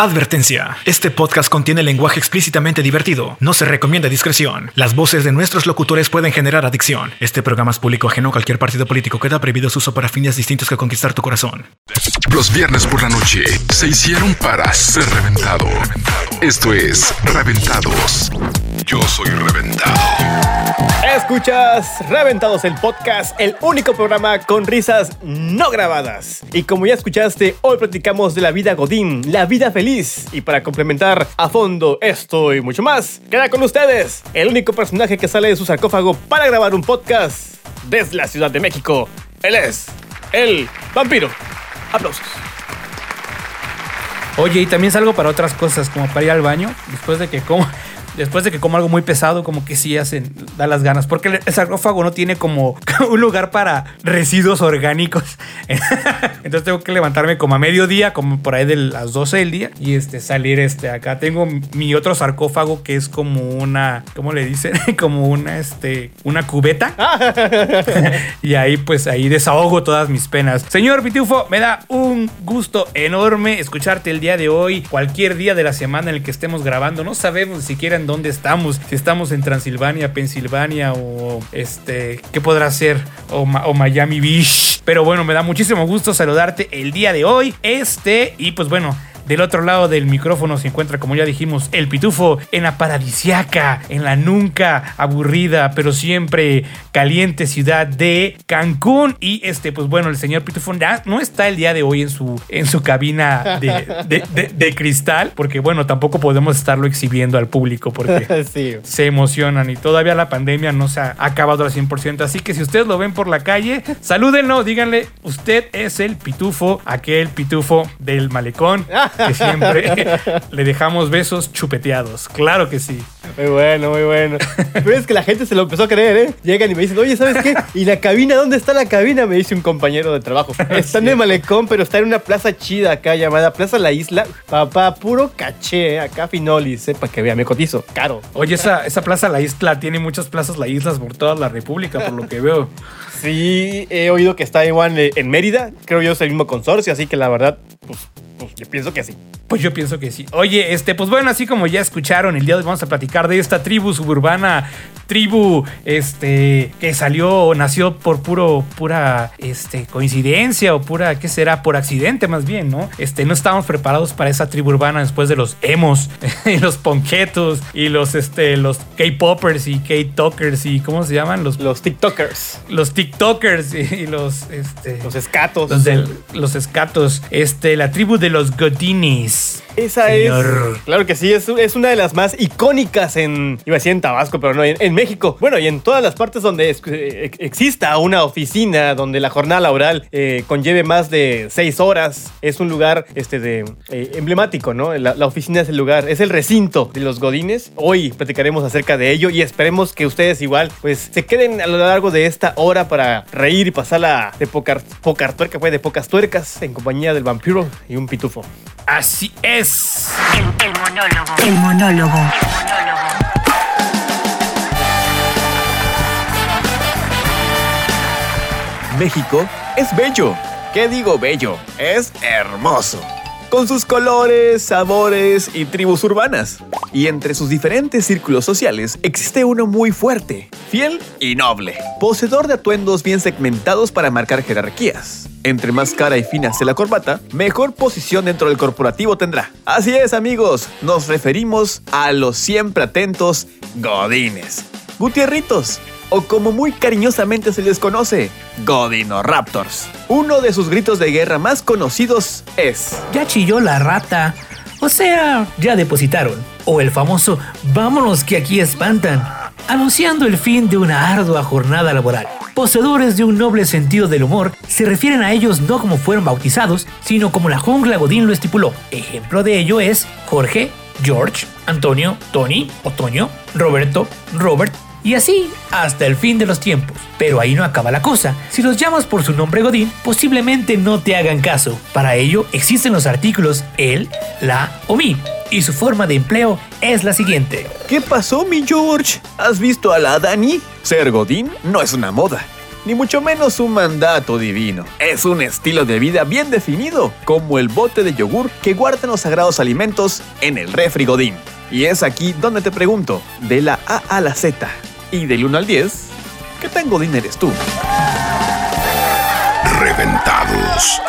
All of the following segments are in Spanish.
Advertencia. Este podcast contiene lenguaje explícitamente divertido. No se recomienda discreción. Las voces de nuestros locutores pueden generar adicción. Este programa es público ajeno a cualquier partido político. Queda prohibido su uso para fines distintos que conquistar tu corazón. Los viernes por la noche se hicieron para ser reventado. Esto es Reventados. Yo soy reventado. Escuchas Reventados el podcast, el único programa con risas no grabadas. Y como ya escuchaste, hoy platicamos de la vida Godín, la vida feliz. Y para complementar a fondo esto y mucho más, queda con ustedes el único personaje que sale de su sarcófago para grabar un podcast desde la Ciudad de México. Él es el vampiro. Aplausos. Oye, y también salgo para otras cosas, como para ir al baño, después de que como después de que como algo muy pesado, como que sí hacen, da las ganas. Porque el sarcófago no tiene como un lugar para residuos orgánicos. Entonces tengo que levantarme como a mediodía, como por ahí de las 12 del día, y este, salir este, acá. Tengo mi otro sarcófago que es como una, ¿cómo le dicen? como una, este, una cubeta. y ahí pues ahí desahogo todas mis penas. Señor Pitufo, me da un gusto enorme escucharte el día de hoy, cualquier día de la semana en el que estemos grabando. No sabemos ni siquiera en dónde estamos, si estamos en Transilvania, Pensilvania o este, ¿qué podrá ser? O, o Miami Beach. Pero bueno, me da muchísimo gusto saludarte el día de hoy. Este, y pues bueno, del otro lado del micrófono se encuentra, como ya dijimos, el pitufo en la paradisiaca, en la nunca aburrida, pero siempre caliente ciudad de Cancún. Y este, pues bueno, el señor pitufo ya no está el día de hoy en su, en su cabina de, cristal, porque bueno, tampoco podemos estarlo exhibiendo al público porque se emocionan y todavía la pandemia no se ha acabado al 100%. Así que si ustedes lo ven por la calle, salúdenlo, díganle, usted es el pitufo, aquel pitufo del malecón. que siempre le dejamos besos chupeteados. Claro que sí. Muy bueno, muy bueno. Pero es que la gente se lo empezó a creer, ¿eh? Llegan y me dicen, oye, ¿sabes qué? ¿Y la cabina? ¿Dónde está la cabina? Me dice un compañero de trabajo. Está en el malecón, pero está en una plaza chida acá llamada Plaza La Isla. Papá, puro caché, ¿eh? acá Finolis, ¿eh? Para que vea, me cotizo. Caro. Oye, esa, esa Plaza La Isla tiene muchas plazas La Isla por toda la República, por lo que veo. Sí, he oído que está igual en Mérida. Creo yo es el mismo consorcio, así que la verdad, pues pues yo pienso que sí. Pues yo pienso que sí. Oye, este, pues bueno, así como ya escucharon, el día de hoy vamos a platicar de esta tribu suburbana, tribu, este, que salió o nació por puro, pura, este, coincidencia o pura, ¿qué será? Por accidente más bien, ¿no? Este, no estábamos preparados para esa tribu urbana después de los emos y los ponquetos y los, este, los K-poppers y K-talkers y, ¿cómo se llaman? Los, los TikTokers. Los TikTokers y, los, este, los escatos. Los, los escatos. Este, la tribu de los Godinis. Esa es. Claro que sí, es, es, una de las más icónicas en. Iba a decir en Tabasco, pero no, en, México. Bueno, y en todas las partes donde eh, exista una oficina donde la jornada laboral eh, conlleve más de seis horas. Es un lugar este, de, eh, emblemático, ¿no? La, la, oficina es el lugar, es el recinto de los Godines. Hoy platicaremos acerca de ello y esperemos que ustedes igual, pues, se queden a lo largo de esta hora para reír y pasarla de pocar, pocar tuerca, pues, de pocas tuercas en compañía del vampiro y un pitufo. Así es. El, monólogo. El monólogo. México es bello. ¿Qué digo bello? Es hermoso. Con sus colores, sabores y tribus urbanas. Y entre sus diferentes círculos sociales existe uno muy fuerte, fiel y noble, poseedor de atuendos bien segmentados para marcar jerarquías. Entre más cara y fina sea la corbata, mejor posición dentro del corporativo tendrá. Así es amigos, nos referimos a los siempre atentos Godines. Gutierritos, o como muy cariñosamente se les conoce, Godino Raptors. Uno de sus gritos de guerra más conocidos es... Ya chilló la rata. O sea, ya depositaron. O el famoso vámonos que aquí espantan, anunciando el fin de una ardua jornada laboral. Poseedores de un noble sentido del humor, se refieren a ellos no como fueron bautizados, sino como la jungla Godín lo estipuló. Ejemplo de ello es Jorge, George, Antonio, Tony, Otoño, Roberto, Robert, y así hasta el fin de los tiempos. Pero ahí no acaba la cosa. Si los llamas por su nombre Godín, posiblemente no te hagan caso. Para ello existen los artículos él, la o mi. Y su forma de empleo es la siguiente. ¿Qué pasó, mi George? ¿Has visto a la Dani? Ser Godín no es una moda. ni mucho menos un mandato divino. Es un estilo de vida bien definido, como el bote de yogur que guardan los sagrados alimentos en el refri Godín. Y es aquí donde te pregunto, de la A a la Z y del 1 al 10, ¿qué tan Godín eres tú? Reventados.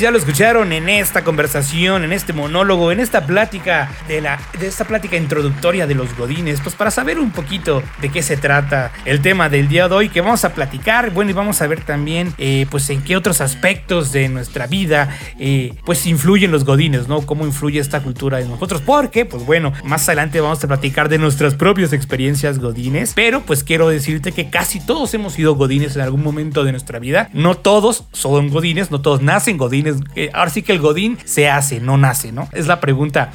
Ya lo escucharon en esta conversación, en este monólogo, en esta plática de la de esta plática introductoria de los godines, pues para saber un poquito de qué se trata el tema del día de hoy que vamos a platicar, bueno y vamos a ver también eh, pues en qué otros aspectos de nuestra vida eh, pues influyen los godines, ¿no? Cómo influye esta cultura en nosotros, porque pues bueno más adelante vamos a platicar de nuestras propias experiencias godines, pero pues quiero decirte que casi todos hemos sido godines en algún momento de nuestra vida, no todos son godines, no todos nacen godines eh, ahora sí que el Godín se hace, no nace, ¿no? Es la pregunta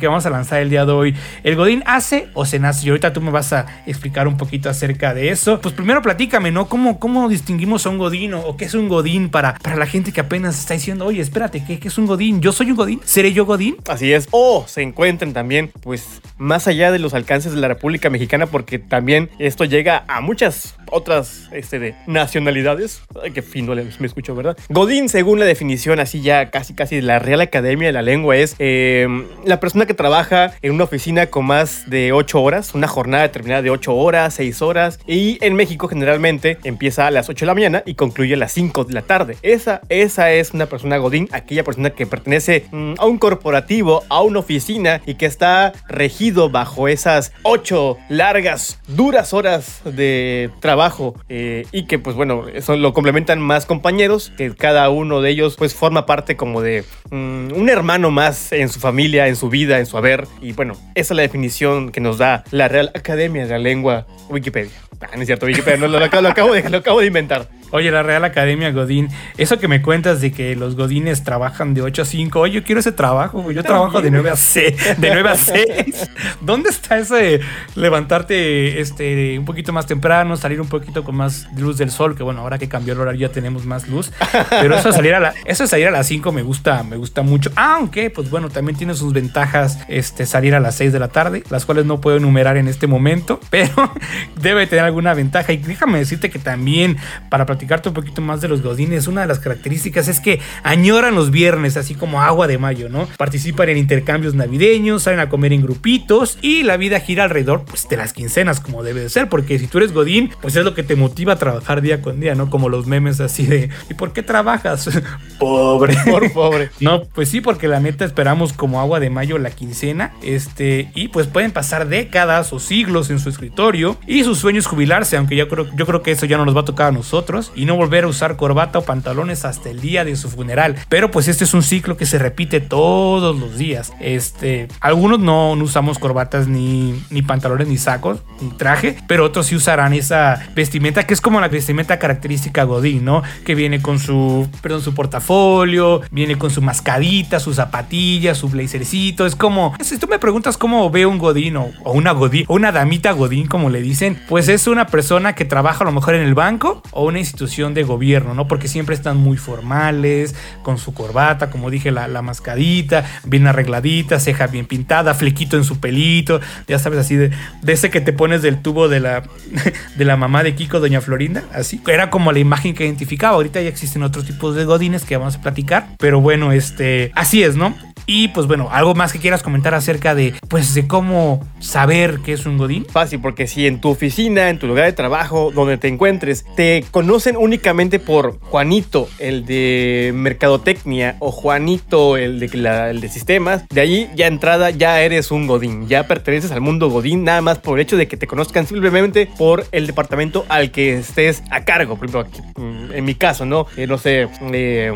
que vamos a lanzar el día de hoy. ¿El Godín hace o se nace? Y ahorita tú me vas a explicar un poquito acerca de eso. Pues primero platícame, ¿no? ¿Cómo, cómo distinguimos a un Godín o, o qué es un Godín para, para la gente que apenas está diciendo, oye, espérate, ¿qué, qué es un Godín? ¿Yo soy un Godín? ¿Seré yo Godín? Así es. O se encuentran también, pues, más allá de los alcances de la República Mexicana, porque también esto llega a muchas otras este, de nacionalidades. Ay, qué fino me escucho, ¿verdad? Godín, según la definición así ya casi casi de la Real Academia de la Lengua, es eh, la persona que trabaja en una oficina con más de 8 horas, una jornada determinada de 8 horas, 6 horas, y en México generalmente empieza a las 8 de la mañana y concluye a las 5 de la tarde. Esa, esa es una persona Godín, aquella persona que pertenece mm, a un corporativo, a una oficina y que está regido bajo esas 8 largas, duras horas de trabajo eh, y que pues bueno, eso lo complementan más compañeros, que cada uno de ellos pues forma parte como de mm, un hermano más en su familia, en su vida, en su haber. Y bueno, esa es la definición que nos da la Real Academia de la Lengua Wikipedia. Ah, no es cierto, Wikipedia, no, lo acabo- lo acabo de, lo acabo de inventar. Oye, la Real Academia Godín, eso que me cuentas de que los Godines trabajan de 8 a 5, oye, yo quiero ese trabajo, yo trabajo de 9 a 6, de 9 a 6. ¿Dónde está ese levantarte este un poquito más temprano, salir un poquito con más luz del sol, que bueno, ahora que cambió el horario ya tenemos más luz, pero eso de salir a la eso de salir a las 5 me gusta, me gusta mucho. Aunque pues bueno, también tiene sus ventajas este salir a las 6 de la tarde, las cuales no puedo enumerar en este momento, pero debe tener alguna ventaja y déjame decirte que también para platicarte un poquito más de los godines, una de las características es que añoran los viernes, así como agua de mayo, ¿no? Participan en intercambios navideños, salen a comer en grupitos y la vida gira alrededor pues de las quincenas como debe de ser, porque si tú eres godín, pues es lo que te motiva a trabajar día con día, ¿no? Como los memes así de ¿y por qué trabajas? Pobre. Por pobre. No, pues sí, porque la neta esperamos como agua de mayo la quincena. Este, y pues pueden pasar décadas o siglos en su escritorio. Y su sueño es jubilarse, aunque yo creo, yo creo que eso ya no nos va a tocar a nosotros. Y no volver a usar corbata o pantalones hasta el día de su funeral. Pero pues este es un ciclo que se repite todos los días. Este, algunos no, usamos corbatas ni, ni pantalones ni sacos, ni traje. Pero otros sí usarán esa vestimenta que es como la vestimenta característica Godín, ¿no? Que viene con su, perdón, su portafolio, viene con su mascadita, sus zapatillas, su blazercito. Es como, si tú me preguntas cómo veo un Godín o, o una Godín, o una damita Godín, como le dicen, pues es una persona que trabaja a lo mejor en el banco o una institución de gobierno, ¿no? Porque siempre están muy formales, con su corbata, como dije, la, la mascadita, bien arregladita, ceja bien pintada, flequito en su pelito, ya sabes, así de, de ese que te pones del tubo de la, de la mamá de Kiko, doña Florinda, así. Era como la imagen que identificaba. Ahorita ya existen otros tipos de godines que vamos a platicar, pero bueno, este, así es, ¿no? Y pues bueno, algo más que quieras comentar acerca de, pues, de cómo saber qué es un godín. Fácil, porque si en tu oficina, en tu lugar de trabajo, donde te encuentres, te conocen únicamente por Juanito, el de mercadotecnia, o Juanito, el de, el de sistemas, de ahí ya entrada ya eres un Godín, ya perteneces al mundo Godín, nada más por el hecho de que te conozcan simplemente por el departamento al que estés a cargo. Por ejemplo, mm, en mi caso, ¿no? Eh, no sé, eh,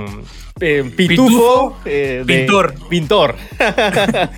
eh, pitufo, Pitufo, eh, de- pintor. pintor.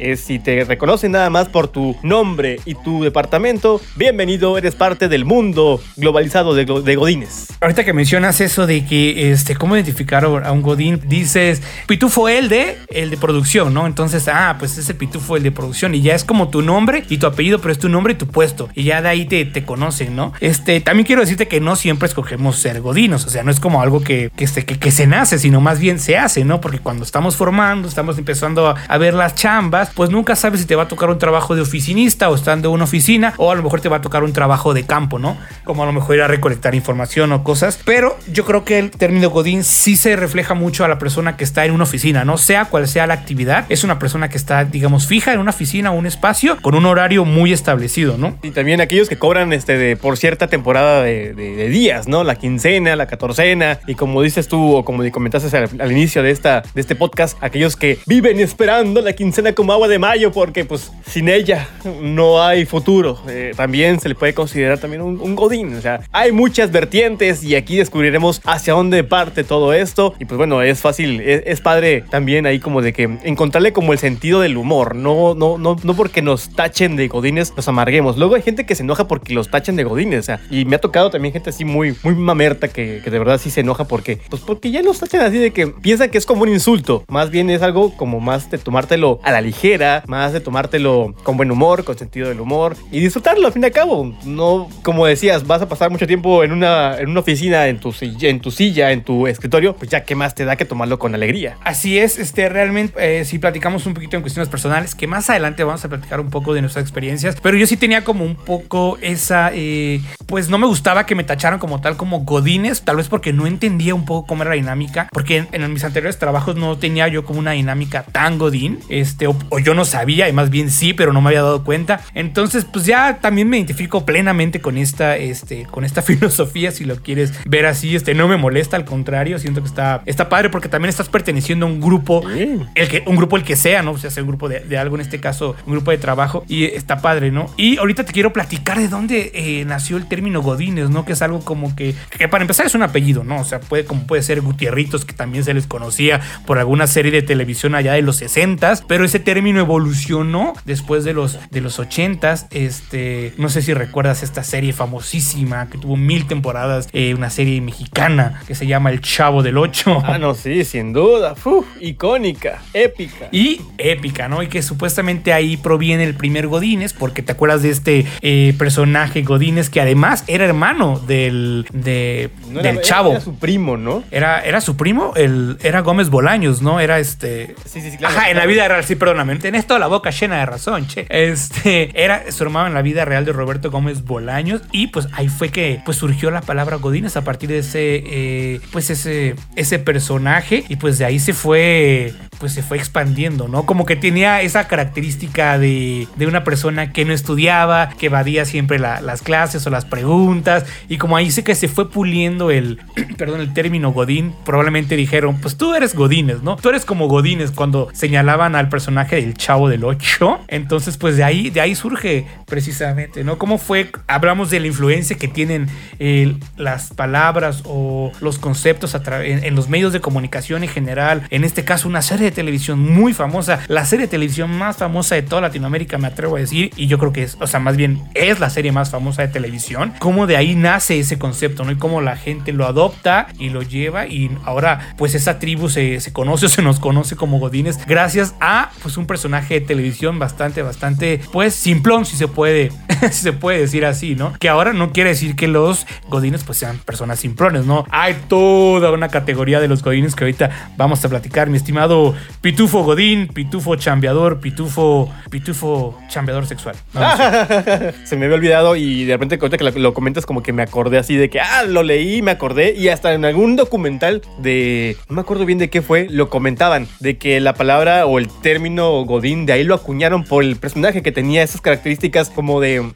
Eh, si te reconocen nada más por tu nombre y tu departamento, bienvenido, eres parte del mundo globalizado de, go- de Godines. Ahorita que mencionas eso de que, este, cómo identificar a un godín, dices, pitufo el de, el de producción, ¿no? Entonces, ah, pues ese pitufo el de producción y ya es como tu nombre y tu apellido, pero es tu nombre y tu puesto y ya de ahí te, te conocen, ¿no? Este, también quiero decirte que no siempre escogemos ser godinos, o sea, no es como algo que, que, que, que se nace, sino más bien se hace, ¿no? Porque cuando estamos formando, estamos empezando a, ver las chambas, pues nunca sabes si te va a tocar un trabajo de oficinista o estando en una oficina, o a lo mejor te va a tocar un trabajo de campo, ¿no? Como a lo mejor ir a recolectar información o cosas. Pero yo creo que el término Godín sí se refleja mucho a la persona que está en una oficina, ¿no? Sea cual sea la actividad, es una persona que está, digamos, fija en una oficina o un espacio con un horario muy establecido, ¿no? Y también aquellos que cobran este de, por cierta temporada de días, ¿no? La quincena, la catorcena. Y como dices tú, o como comentaste al, al inicio de, esta, de este podcast, aquellos que viven esperando la quincena como agua de mayo, porque pues sin ella no hay futuro. Eh, también se le puede considerar también un, un godín. O sea, hay muchas vertientes y aquí descubriremos hacia dónde parte todo esto. Y pues bueno, es fácil, es, es padre también ahí como de que encontrarle como el sentido del humor. No, no, no, no porque nos tachen de godines, nos amarguemos. Luego hay gente que se enoja porque los tachen de godines. O sea, y me ha tocado también gente así muy, muy mamerta que, que de verdad sí se enoja porque, pues porque ya los tachan así de que piensan que es como un insulto. Más bien es algo como más de tomártelo a la ligera, más de tomártelo con buen humor, con sentido del humor y disfrutarlo al fin y al cabo. No, como decías, vas a pasar mucho tiempo en una, en una oficina, en tu, en tu silla, en tu escritorio, pues ya qué más te da que tomarlo con alegría. Así es, este, realmente, eh, si platicamos un poquito en cuestiones personales, que más adelante vamos a platicar un poco de nuestras experiencias, pero yo sí tenía como un poco esa, eh, pues no me gustaba que me tacharan como tal como godines, tal vez porque no entendía un poco cómo era la dinámica, porque en, en mis anteriores trabajos no tenía yo como una dinámica tan godín, este, o, o yo no sabía, y más bien sí, pero no me había dado cuenta. Entonces, pues ya también me identifico plenamente con esta, este, con esta filosofía, si lo quieres ver así, este, no me molesta, al contrario, siento que está, está padre porque también estás perteneciendo a un grupo, el que, un grupo el que sea, ¿no? O sea, sea un grupo de, de algo, en este caso, un grupo de trabajo, y está padre, ¿no? Y ahorita te quiero platicar de dónde eh, nació el término Godines, ¿no? Que es algo como que, que para empezar es un apellido, ¿no? O sea, puede, como puede ser Gutierritos, que también se les conocía por alguna serie de televisión allá de los 60s, pero ese término evolucionó después de los, de los 80s. Este, no sé si recuerdas esta serie famosísima que tuvo mil temporadas, eh, una serie mexicana que se llama El Chavo del 8. Ah, no, sí, sin duda. Uf, icónica, épica. Y épica, ¿no? Y que supuestamente ahí proviene el primer Godínez, porque te acuerdas de este eh, personaje Godínez que además era hermano del, de- No era- del era- chavo. Era su primo, ¿no? Era, era su primo, el, era Gómez Bolaños, ¿no? Era este. Sí, sí, sí, claro. Ajá, en la vida real, sí, perdóname. Tenés toda la boca llena de razón, che. Este, era su hermano en la vida real de Roberto Gómez Bolaños. Y pues ahí fue que pues surgió la palabra Godínez a partir de ese, eh, pues ese, ese personaje. Y pues de ahí se fue, pues se fue expandiendo, ¿no? Como que tenía esa característica de, de una persona que no estudiaba, que evadía siempre la- las clases o las preguntas. Y como ahí sé que se fue puliendo el, perdón, el término Godín, probablemente dijeron, pues tú eres Godínez, ¿no? Tú eres como Godínez cuando señalaban al personaje del Chavo del 8. Entonces, pues de ahí, de ahí surge precisamente, ¿no? ¿Cómo fue? Hablamos de la influencia que tienen eh, las palabras o los conceptos a en, en los medios de comunicación en general. En este caso, una serie de televisión muy famosa, la serie de televisión más famosa de toda Latinoamérica, me atrevo a decir, y yo creo que es, o sea, más bien es la serie más famosa de televisión. Cómo de ahí nace ese concepto, ¿no? Y cómo la gente lo adopta y lo lleva y ahora, pues tribu se, se conoce o se nos conoce como Godines gracias a, pues, un personaje de televisión bastante, bastante, pues, simplón, si se puede, si se puede decir así, ¿no? Que ahora no quiere decir que los Godines, pues, sean personas simplones, ¿no? Hay toda una categoría de los Godines que ahorita vamos a platicar, mi estimado Pitufo Godín, Pitufo Chambeador, Pitufo, Pitufo Chambeador sexual. Se me había olvidado y de repente ahorita que lo, lo comentas como que me acordé así de que, ah, lo leí, me acordé y hasta en algún documental de, me acuerdo bien de qué fue, lo comentaban, de que la palabra o el término Godín de ahí lo acuñaron por el personaje que tenía esas características como de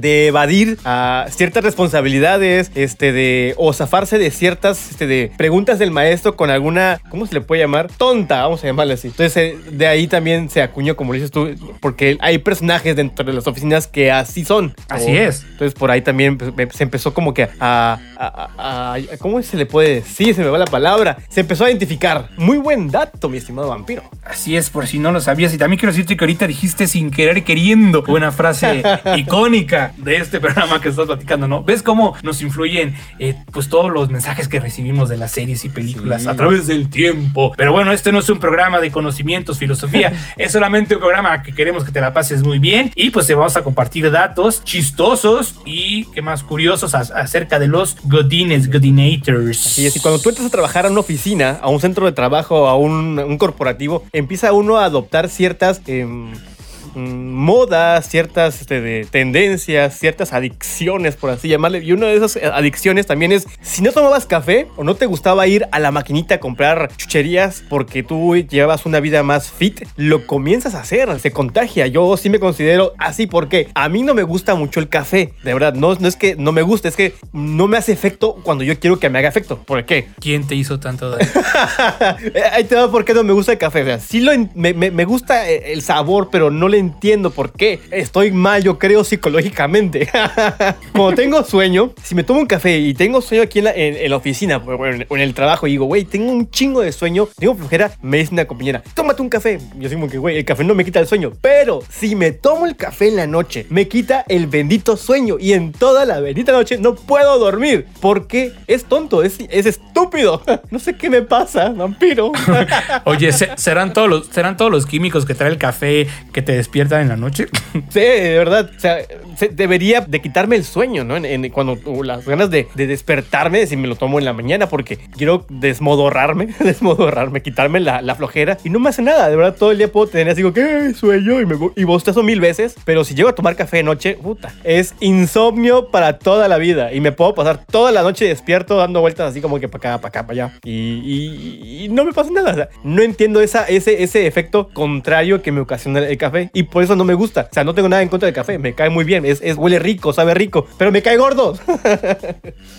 de evadir a ciertas responsabilidades, este, de, o zafarse de ciertas, este, de preguntas del maestro con alguna, ¿cómo se le puede llamar? Tonta, vamos a llamarle así. Entonces, eh, de ahí también se acuñó, como dices tú, porque hay personajes dentro de las oficinas que así son. Así O- es. Entonces, por ahí también pues, se empezó como que a, a- a- a- ¿cómo se le puede decir? Se me va la palabra. Se empezó a identificar. Muy buen dato, mi estimado vampiro. Así es, por si no lo sabías. Y también quiero decirte que ahorita dijiste sin querer queriendo una frase icónica. De este programa que estás platicando, ¿no? ¿Ves cómo nos influyen eh, pues todos los mensajes que recibimos de las series y películas a través del tiempo? Pero bueno, este no es un programa de conocimientos, filosofía, es solamente un programa que queremos que te la pases muy bien y pues te vamos a compartir datos chistosos y que más curiosos acerca de los Godines, Godinators. Es, y cuando tú entras a trabajar a una oficina, a un centro de trabajo, a un, un corporativo, empieza uno a adoptar ciertas em, modas, ciertas este, de tendencias, ciertas adicciones, por así llamarle. Y una de esas eh, adicciones también es, si no tomabas café o no te gustaba ir a la maquinita a comprar chucherías porque tú llevabas una vida más fit, lo comienzas a hacer, se contagia. Yo sí me considero así porque a mí no me gusta mucho el café, de verdad. No, no es que no me guste, es que no me hace efecto cuando yo quiero que me haga efecto. ¿Por qué? ¿Quién te hizo tanto daño? Eh, Ahí te va por qué no me gusta el café. O sea, sí lo me, me- me gusta eh, el sabor, pero no le entiendo por qué. Estoy mal, yo creo, psicológicamente. Cuando tengo sueño, si me tomo un café y tengo sueño aquí en la, en- en la oficina o en, en el trabajo y digo, güey, tengo un chingo de sueño, tengo flojera, me dice una compañera, tómate un café. Yo como que, güey, el café no me quita el sueño. Pero si me tomo el café en la noche, me quita el bendito sueño y en toda la bendita noche no puedo dormir. Porque es tonto, es, es estúpido. No sé qué me pasa, vampiro. Oye, ¿se- ¿serán todos, los, ¿serán todos los químicos que trae el café que te despiertan en la noche? Sí, de verdad. O sea, se- debería de quitarme el sueño, ¿no? En, en- cuando las ganas de, de despertarme, si me lo tomo en la mañana, porque quiero desmodorrarme, desmodorrarme, quitarme la, flojera. Y no me hace nada, de verdad, todo el día puedo tener así como "Ay, sueño y, me, y bostezo mil veces. Pero si llego a tomar café de noche, puta, es insomnio para toda la vida. Y me puedo pasar toda la noche despierto dando vueltas así como que para acá, para acá, para allá. Y, no me pasa nada. O sea, no entiendo ese efecto contrario que me ocasiona el café. Y por eso no me gusta. O sea, no tengo nada en contra del café. Me cae muy bien. Es, es huele rico, sabe rico. Pero me cae gordo.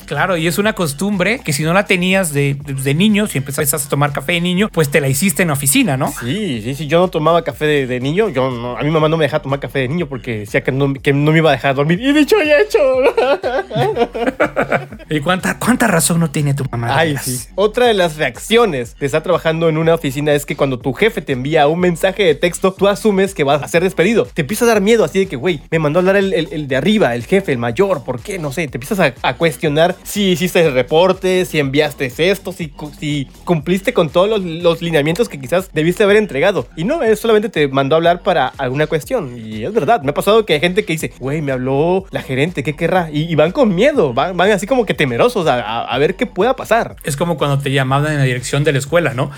Claro, y es una costumbre que si no la tenías de, de, de niño, si empezaste a tomar café de niño, pues te la hiciste en oficina, ¿no? Sí, sí, sí. Yo no tomaba café de, de niño. Yo no- a mi mamá no me dejaba tomar café de niño porque decía que no, que no me iba a dejar dormir. Y dicho y hecho. ¿Y cuánta, cuánta razón no tiene tu mamá? Ay, sí. Otra de las reacciones de estar trabajando en una oficina es que cuando tu jefe te envía un mensaje de texto, tú asumes que vas a ser despedido. Te empieza a dar miedo, así de que, güey, me mandó a hablar el, el- de arriba, el jefe, el mayor, ¿por qué? No sé, te empiezas a, a cuestionar si hiciste el reporte, si enviaste esto, si, si cumpliste con todos los, los lineamientos que quizás debiste haber entregado. Y no, él solamente te mandó a hablar para alguna cuestión. Y es verdad, me ha pasado que hay gente que dice, güey, me habló la gerente, ¿qué querrá? Y, van con miedo, van, van así como que temerosos a- a- a ver qué pueda pasar. Es como cuando te llamaban en la dirección de la escuela, ¿no?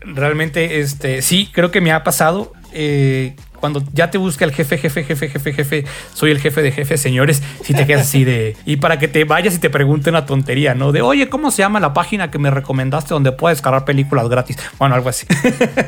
Realmente, este, sí, creo que me ha pasado. eh, cuando ya te busca el jefe, jefe, jefe, jefe, jefe, soy el jefe de jefes, señores, si te quedas así de... Y para que te vayas y te pregunte una tontería, ¿no? De, oye, ¿cómo se llama la página que me recomendaste donde puedes descargar películas gratis? Bueno, algo así.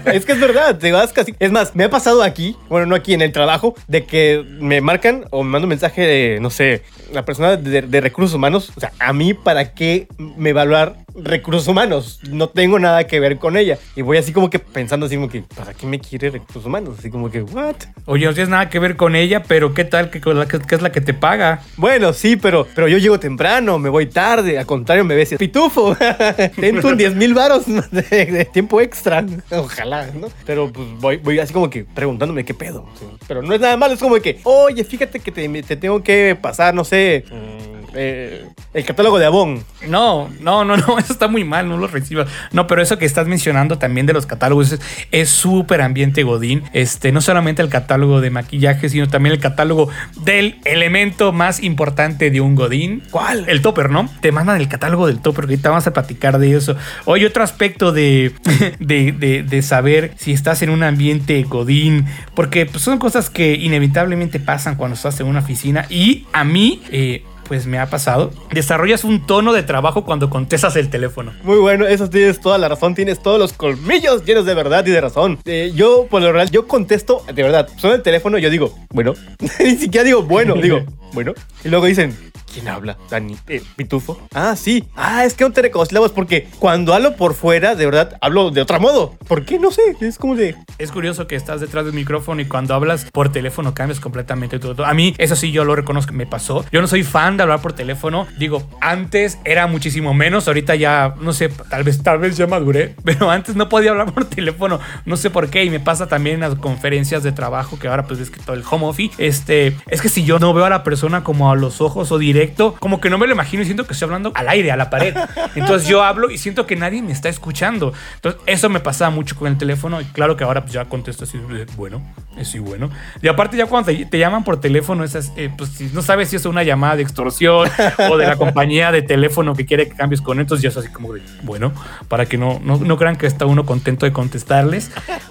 Es que es verdad, te vas casi. Es más, me ha pasado aquí, bueno, no aquí en el trabajo, de que me marcan o me mandan un mensaje de, no sé, la persona de, de recursos humanos. O sea, a mí, ¿para qué me hablar recursos humanos? No tengo nada que ver con ella. Y voy así como que pensando así como que, ¿para qué me quiere recursos humanos? Así como que, ¿what? Oye, no tienes nada que ver con ella, pero ¿qué tal que, que- que es la que te paga? Bueno, sí, pero, pero yo llego temprano, me voy tarde. Al contrario, me ves pitufo. Ten tus 10 mil varos de, de tiempo extra. Ojalá, ¿no? Pero pues voy, voy así como que preguntándome qué pedo. sí. Pero no es nada malo, es como que, oye, fíjate que te, te tengo que pasar, no sé, mm, eh, el catálogo de Avon. No, no, no, no, eso está muy mal, no lo recibas. No, pero eso que estás mencionando también de los catálogos es- súper ambiente Godín. Este, no solamente el catálogo de maquillaje, sino también el catálogo del elemento más importante de un Godín. ¿Cuál? El topper, ¿no? Te mandan el catálogo del topper, que ahorita vamos a platicar de eso. Oye, otro aspecto de, de, de- de saber si estás en un ambiente Godín, porque pues, son cosas que inevitablemente pasan cuando estás en una oficina. Y a mí, eh, pues me ha pasado. Desarrollas un tono de trabajo cuando contestas el teléfono. Muy bueno, eso tienes toda la razón, tienes todos los colmillos llenos de verdad y de razón. Eh, yo, por lo general, yo contesto, de verdad, suena el teléfono y yo digo, bueno, ni siquiera digo, bueno, digo, bueno. Y luego dicen, ¿Quién habla? Dani, eh, Pitufo. Ah, sí. Ah, es que no te reconocí la voz porque cuando hablo por fuera, de verdad, hablo de otro modo. ¿Por qué? No sé. Es como de. Es curioso que estás detrás del micrófono y cuando hablas por teléfono cambias completamente todo. A mí, eso sí, yo lo reconozco, me pasó. Yo no soy fan de hablar por teléfono. Digo, antes era muchísimo menos. Ahorita ya, no sé, tal vez, tal vez ya maduré. Pero antes no podía hablar por teléfono. No sé por qué. Y me pasa también en las conferencias de trabajo que ahora pues es que todo el home office. Este, es que si yo no veo a la persona como a los ojos o directo, como que no me lo imagino y siento que estoy hablando al aire, a la pared. Entonces yo hablo y siento que nadie me está escuchando. Entonces eso me pasaba mucho con el teléfono y claro que ahora pues ya contesto así, bueno, es sí, bueno. Y aparte ya cuando te, te llaman por teléfono, esas, eh, pues no sabes si es una llamada de extorsión o de la compañía de teléfono que quiere que cambies con entonces ya es así como de, bueno, para que no, no, no crean que está uno contento de contestarles.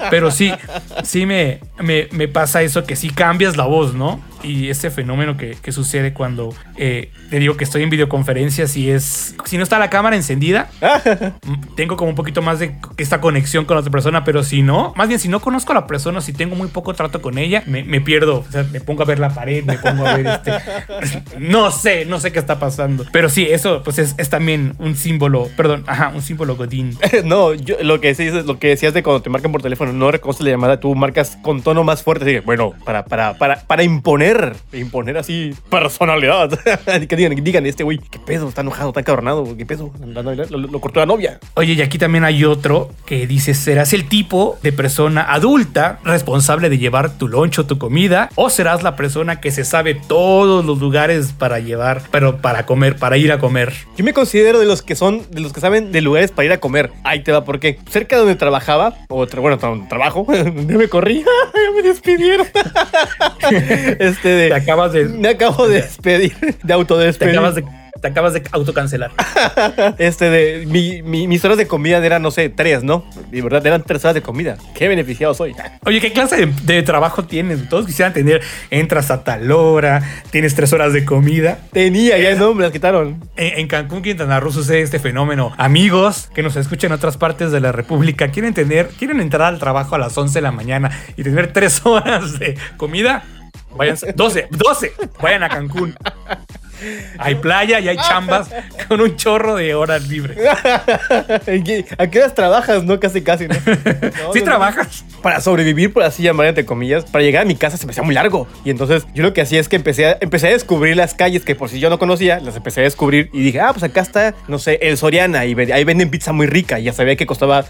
Pero sí, sí me, me, me pasa eso que sí cambias la voz, ¿no? Y ese fenómeno que, que sucede cuando eh, te digo que estoy en videoconferencias y es. Si no está la cámara encendida, tengo como un poquito más de esta conexión con la otra persona, pero si no, más bien si no conozco a la persona, si tengo muy poco trato con ella, me, me pierdo. O sea, me pongo a ver la pared, me pongo a ver este. No sé, no sé qué está pasando. Pero sí, eso pues es, es también un símbolo, perdón, ajá, un símbolo godín. no, yo, lo, que decías, lo que decías de cuando te marcan por teléfono, no reconoces la llamada, tú marcas con tono más fuerte. Así que, bueno, para, para, para, para imponer, imponer así personalidad. que digan, digan, este güey, ¿qué pedo? Está enojado, está encabronado, ¿qué pedo? Lo, lo- lo cortó la novia. Oye, y aquí también hay otro que dice, serás el tipo de persona adulta responsable de llevar tu loncho, tu comida, o serás la persona que se sabe todos los lugares para llevar, pero para comer, para ir a comer. Yo me considero de los que son, de los que saben de lugares para ir a comer. Ahí te va, porque cerca de donde trabajaba, o tra- bueno, tra- trabajo, ya me corrí, ya me despidieron. este de, Te acabas de, me acabo de despedir, de te autodespedir. acabas de, te acabas de autocancelar. Este de, mi, mi- mis horas de comida eran, no sé, tres, ¿no? De verdad, eran tres horas de comida. Qué beneficiado soy. Oye, ¿qué clase de, de trabajo tienes? Todos quisieran tener, entras a tal hora, tienes tres horas de comida. Tenía, ya no, me las quitaron. En, en Cancún, Quintana Roo sucede este fenómeno. Amigos que nos escuchan en otras partes de la República quieren tener, quieren entrar al trabajo a las 11 de la mañana y tener tres horas de comida. Váyanse, 12, 12, vayan a Cancún. Hay playa y hay chambas con un chorro de horas libres. ¿A qué horas trabajas? No, casi, casi, ¿no? No, ¿Sí no, no. trabajas? para sobrevivir, por así llamar entre comillas, para llegar a mi casa se me hacía muy largo. Y entonces yo lo que hacía es que empecé a, empecé a descubrir las calles que por si yo no conocía, las empecé a descubrir y dije, ah, pues acá está, no sé, el Soriana y ahí venden pizza muy rica y ya sabía que costaba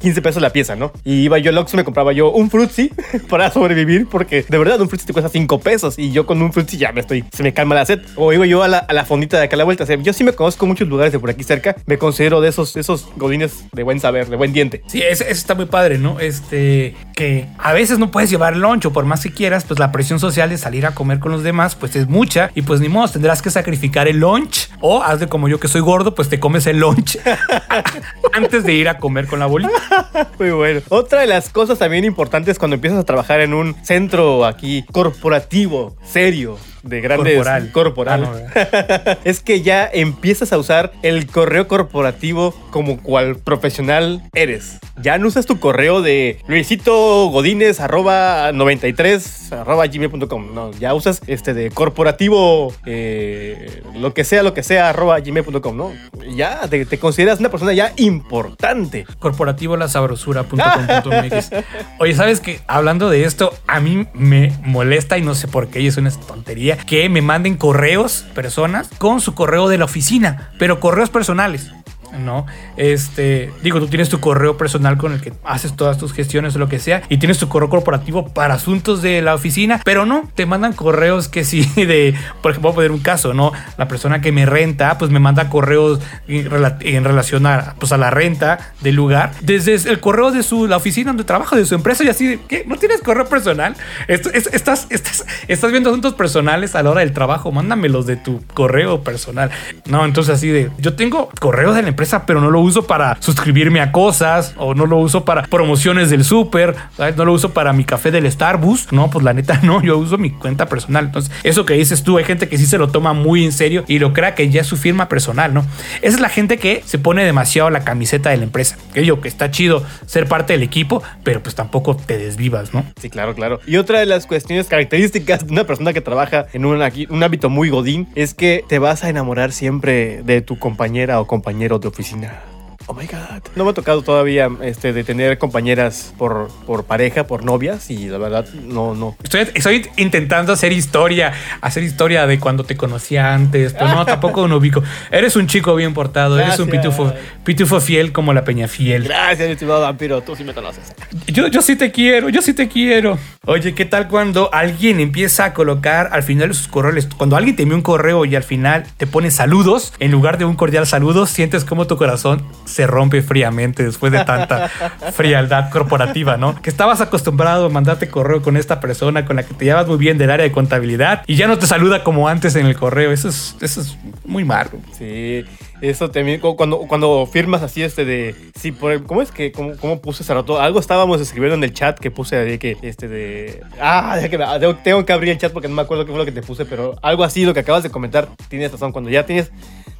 15 pesos la pieza, ¿no? Y iba yo al Oxxo, me compraba yo un frutzi para sobrevivir porque de verdad un frutzi te cuesta 5 pesos y yo con un frutzi ya me estoy, se me calma la sed. O iba yo a la, a la fondita de acá a la vuelta. O sea, yo sí me conozco muchos lugares de por aquí cerca, me considero de esos, de esos godines de buen saber, de buen diente. Sí, eso, eso está muy padre, ¿no? Este, que a veces no puedes llevar lunch o por más que quieras, pues la presión social de salir a comer con los demás, pues es mucha y pues ni modo, tendrás que sacrificar el lunch o haz de como yo que soy gordo, pues te comes el lunch antes de ir a comer con la bolita. Muy bueno. Otra de las cosas también importantes cuando empiezas a trabajar en un centro aquí corporativo, serio, de grandes Corporal. corporal, Ah, es que ya empiezas a usar el correo corporativo como cual profesional eres. Ya no usas tu correo de Luisito Godínez arroba 93 arroba gmail.com. No, ya usas este de corporativo eh, lo que sea, lo que sea arroba gmail.com, ¿no? Ya te, te consideras una persona ya importante. Corporativo la sabrosura.com.mx. Oye, ¿sabes qué? Hablando de esto, a mí me molesta y no sé por qué, y es una tontería, que me manden correos personas con su correo de la oficina, pero correos personales. ¿No? Este, digo, tú tienes tu correo personal con el que haces todas tus gestiones o lo que sea, y tienes tu correo corporativo para asuntos de la oficina, pero no, te mandan correos que sí, de, por ejemplo, voy a poner un caso, ¿no? La persona que me renta, pues me manda correos en, rela- en relación a, pues a la renta del lugar, desde el correo de su, la oficina donde trabaja, de su empresa, y así, ¿qué? ¿No tienes correo personal? Estás, estás, estás viendo asuntos personales a la hora del trabajo, mándamelos de tu correo personal. No, entonces así de, yo tengo correo de la empresa empresa, pero no lo uso para suscribirme a cosas o no lo uso para promociones del súper. No lo uso para mi café del Starbucks. No, pues la neta no, yo uso mi cuenta personal. Entonces, eso que dices tú, hay gente que sí se lo toma muy en serio y lo crea que ya es su firma personal, ¿no? Esa es la gente que se pone demasiado la camiseta de la empresa. Que digo que está chido ser parte del equipo, pero pues tampoco te desvivas, ¿no? Sí, claro, claro. Y otra de las cuestiones características de una persona que trabaja en un, un ámbito muy godín es que te vas a enamorar siempre de tu compañera o compañero de oficina. Oh my god. No me ha tocado todavía este, de tener compañeras por, por pareja, por novias, y la verdad, no, no. Estoy, estoy intentando hacer historia, hacer historia de cuando te conocía antes, pero no, tampoco no ubico. Eres un chico bien portado, eres un pitufo, pitufo fiel como la peña fiel. Gracias, mi estimado vampiro, tú sí me conoces. Yo, yo sí te quiero, yo sí te quiero. Oye, ¿qué tal cuando alguien empieza a colocar al final de sus correos, cuando alguien te envía un correo y al final te pone saludos, en lugar de un cordial saludo, sientes como tu corazón se rompe fríamente después de tanta frialdad corporativa, ¿no? Que estabas acostumbrado a mandarte correo con esta persona con la que te llevas muy bien del área de contabilidad y ya no te saluda como antes en el correo. Eso es, eso es muy malo. Sí, eso también, cu- cuando, cuando firmas así este de, sí, por, ¿cómo es que, cómo, puse hace rato? Algo estábamos escribiendo en el chat que puse de que, este de, ah, tengo, tengo que abrir el chat porque no me acuerdo qué fue lo que te puse, pero algo así, lo que acabas de comentar, tienes razón, cuando ya tienes,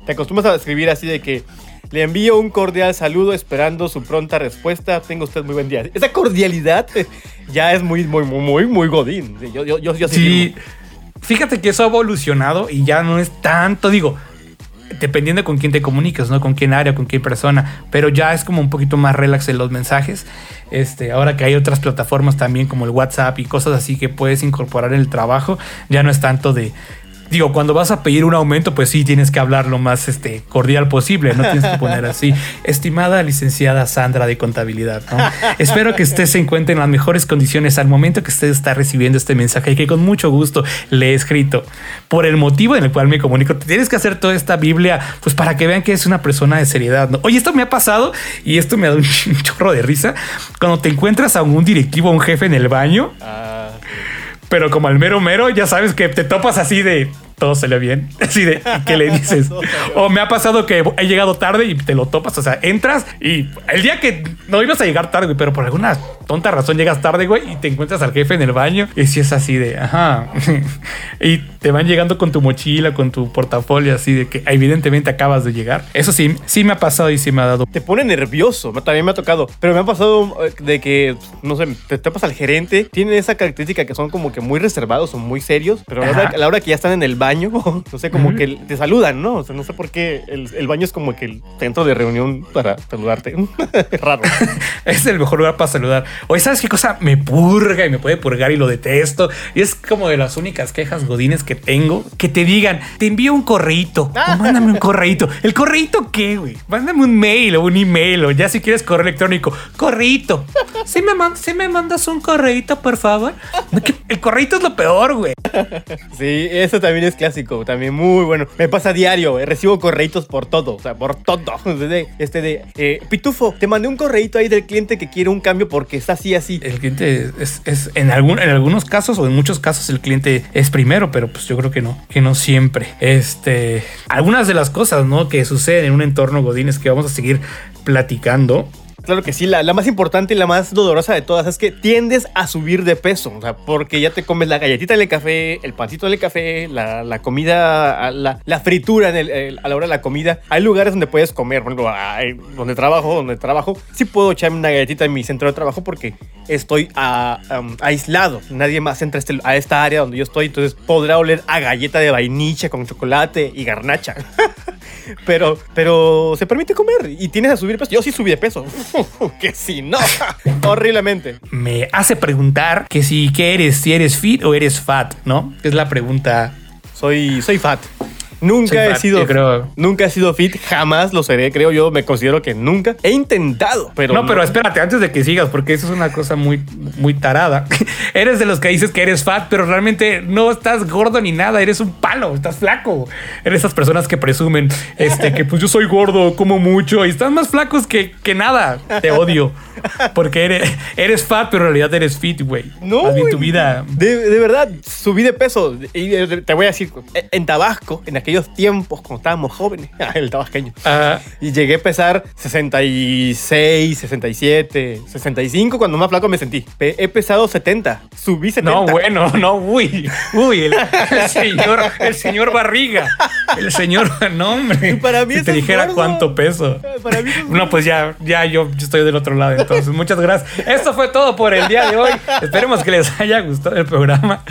te acostumbras a escribir así de que, le envío un cordial saludo esperando su pronta respuesta, tenga usted muy buen día. Esa cordialidad ya es muy, muy, muy, muy, muy godín. Yo, yo, yo, yo sí fíjate que eso ha evolucionado y ya no es tanto, digo, dependiendo con quién te comunicas, ¿no? Con quién área, con qué persona, pero ya es como un poquito más relax en los mensajes. Este, ahora que hay otras plataformas también como el WhatsApp y cosas así que puedes incorporar en el trabajo, ya no es tanto de Digo, cuando vas a pedir un aumento, pues sí tienes que hablar lo más este, cordial posible, no tienes que poner así. Estimada licenciada Sandra de Contabilidad, ¿no? Espero que usted se encuentre en las mejores condiciones al momento que usted está recibiendo este mensaje y que con mucho gusto le he escrito. Por el motivo en el cual me comunico, tienes que hacer toda esta Biblia, pues para que vean que es una persona de seriedad, ¿no? Oye, esto me ha pasado y esto me da un chorro de risa. Cuando te encuentras a un directivo, a un jefe en el baño, Ah, pero como al mero mero, ya sabes que te topas así de todo salió bien. Así de ¿y ¿qué le dices? O me ha pasado que he llegado tarde y te lo topas. O sea, entras y el día que no ibas a llegar tarde, pero por alguna tonta razón llegas tarde, güey, y te encuentras al jefe en el baño. Y si es así de ajá. y te van llegando con tu mochila, con tu portafolio, así de que evidentemente acabas de llegar. Eso sí, sí me ha pasado y sí me ha dado. te pone nervioso. También me ha tocado. Pero me ha pasado eh, de que, no sé, te topas al gerente. Tienen esa característica que son como que muy reservados o muy serios. Pero a la, hora, a la hora que ya están en el baño, no sé, como que te saludan, ¿no? O sea, no sé por qué el, el baño es como que el centro de reunión para saludarte. Raro. Es el mejor lugar para saludar. Oye, ¿sabes qué cosa me purga y me puede purgar y lo detesto? Y es como de las únicas quejas godines que tengo. Que te digan, te envío un correíto. O mándame un correíto. ¿El correíto qué, güey? Mándame un mail o un email o ya si quieres correo electrónico. Correíto. ¿Sí me, man- sí me mandas un correíto, por favor? El correíto es lo peor, güey. Sí, eso también es clásico. También muy bueno. Me pasa diario. eh, Recibo correitos por todo. O sea, por todo. Este de, eh, Pitufo, te mandé un correíto ahí del cliente que quiere un cambio porque está así, así. El cliente es, es- en, algún, en algunos casos o en muchos casos el cliente es primero, pero pues yo creo que no, que no siempre. Este, algunas de las cosas, ¿no? Que suceden en un entorno Godín es que vamos a seguir platicando. Claro que sí, la, la más importante y la más dolorosa de todas es que tiendes a subir de peso, o sea, porque ya te comes la galletita en el café, el pancito en el café, la, la comida, la, la fritura en el- el- a la hora de la comida. Hay lugares donde puedes comer, por ejemplo, hay- donde trabajo, donde trabajo, sí puedo echarme una galletita en mi centro de trabajo porque estoy a- am, aislado. Nadie más entra este- a esta área donde yo estoy, entonces podrá oler a galleta de vainilla con chocolate y garnacha. Pero, pero se permite comer y tienes a subir peso. Yo sí subí de peso. que si no, horriblemente. Me hace preguntar que si qué eres, si eres fit o eres fat, ¿no? Es la pregunta. Soy, soy fat. Nunca he sido creo. nunca he sido fit, jamás lo seré, creo yo, me considero que nunca. He intentado, pero no, pero espérate, antes de que sigas, porque eso es una cosa muy, muy tarada. eres de los que dices que eres fat, pero realmente no estás gordo ni nada, eres un palo, estás flaco. Eres esas personas que presumen, este, que pues yo soy gordo, como mucho, y estás más flacos que, que nada. Te odio. Porque eres, eres fat, pero en realidad eres fit, güey. No, Más bien tu vida. De, de verdad, subí de peso. Y eh, te voy a decir, en Tabasco, en aquellos aquellos tiempos cuando estábamos jóvenes, el tabasqueño. Ah, Y llegué a pesar 66, 67, 65 cuando más flaco me sentí. He pesado 70, subí 70. no, bueno, no, uy, uy, el, el señor, el señor barriga, el señor, no, hombre. Para mí si te dijera gordo. cuánto peso. Para mí eso es No, pues ya, ya yo, yo estoy del otro lado. Entonces, muchas gracias. Esto fue todo por el día de hoy. Esperemos que les haya gustado el programa.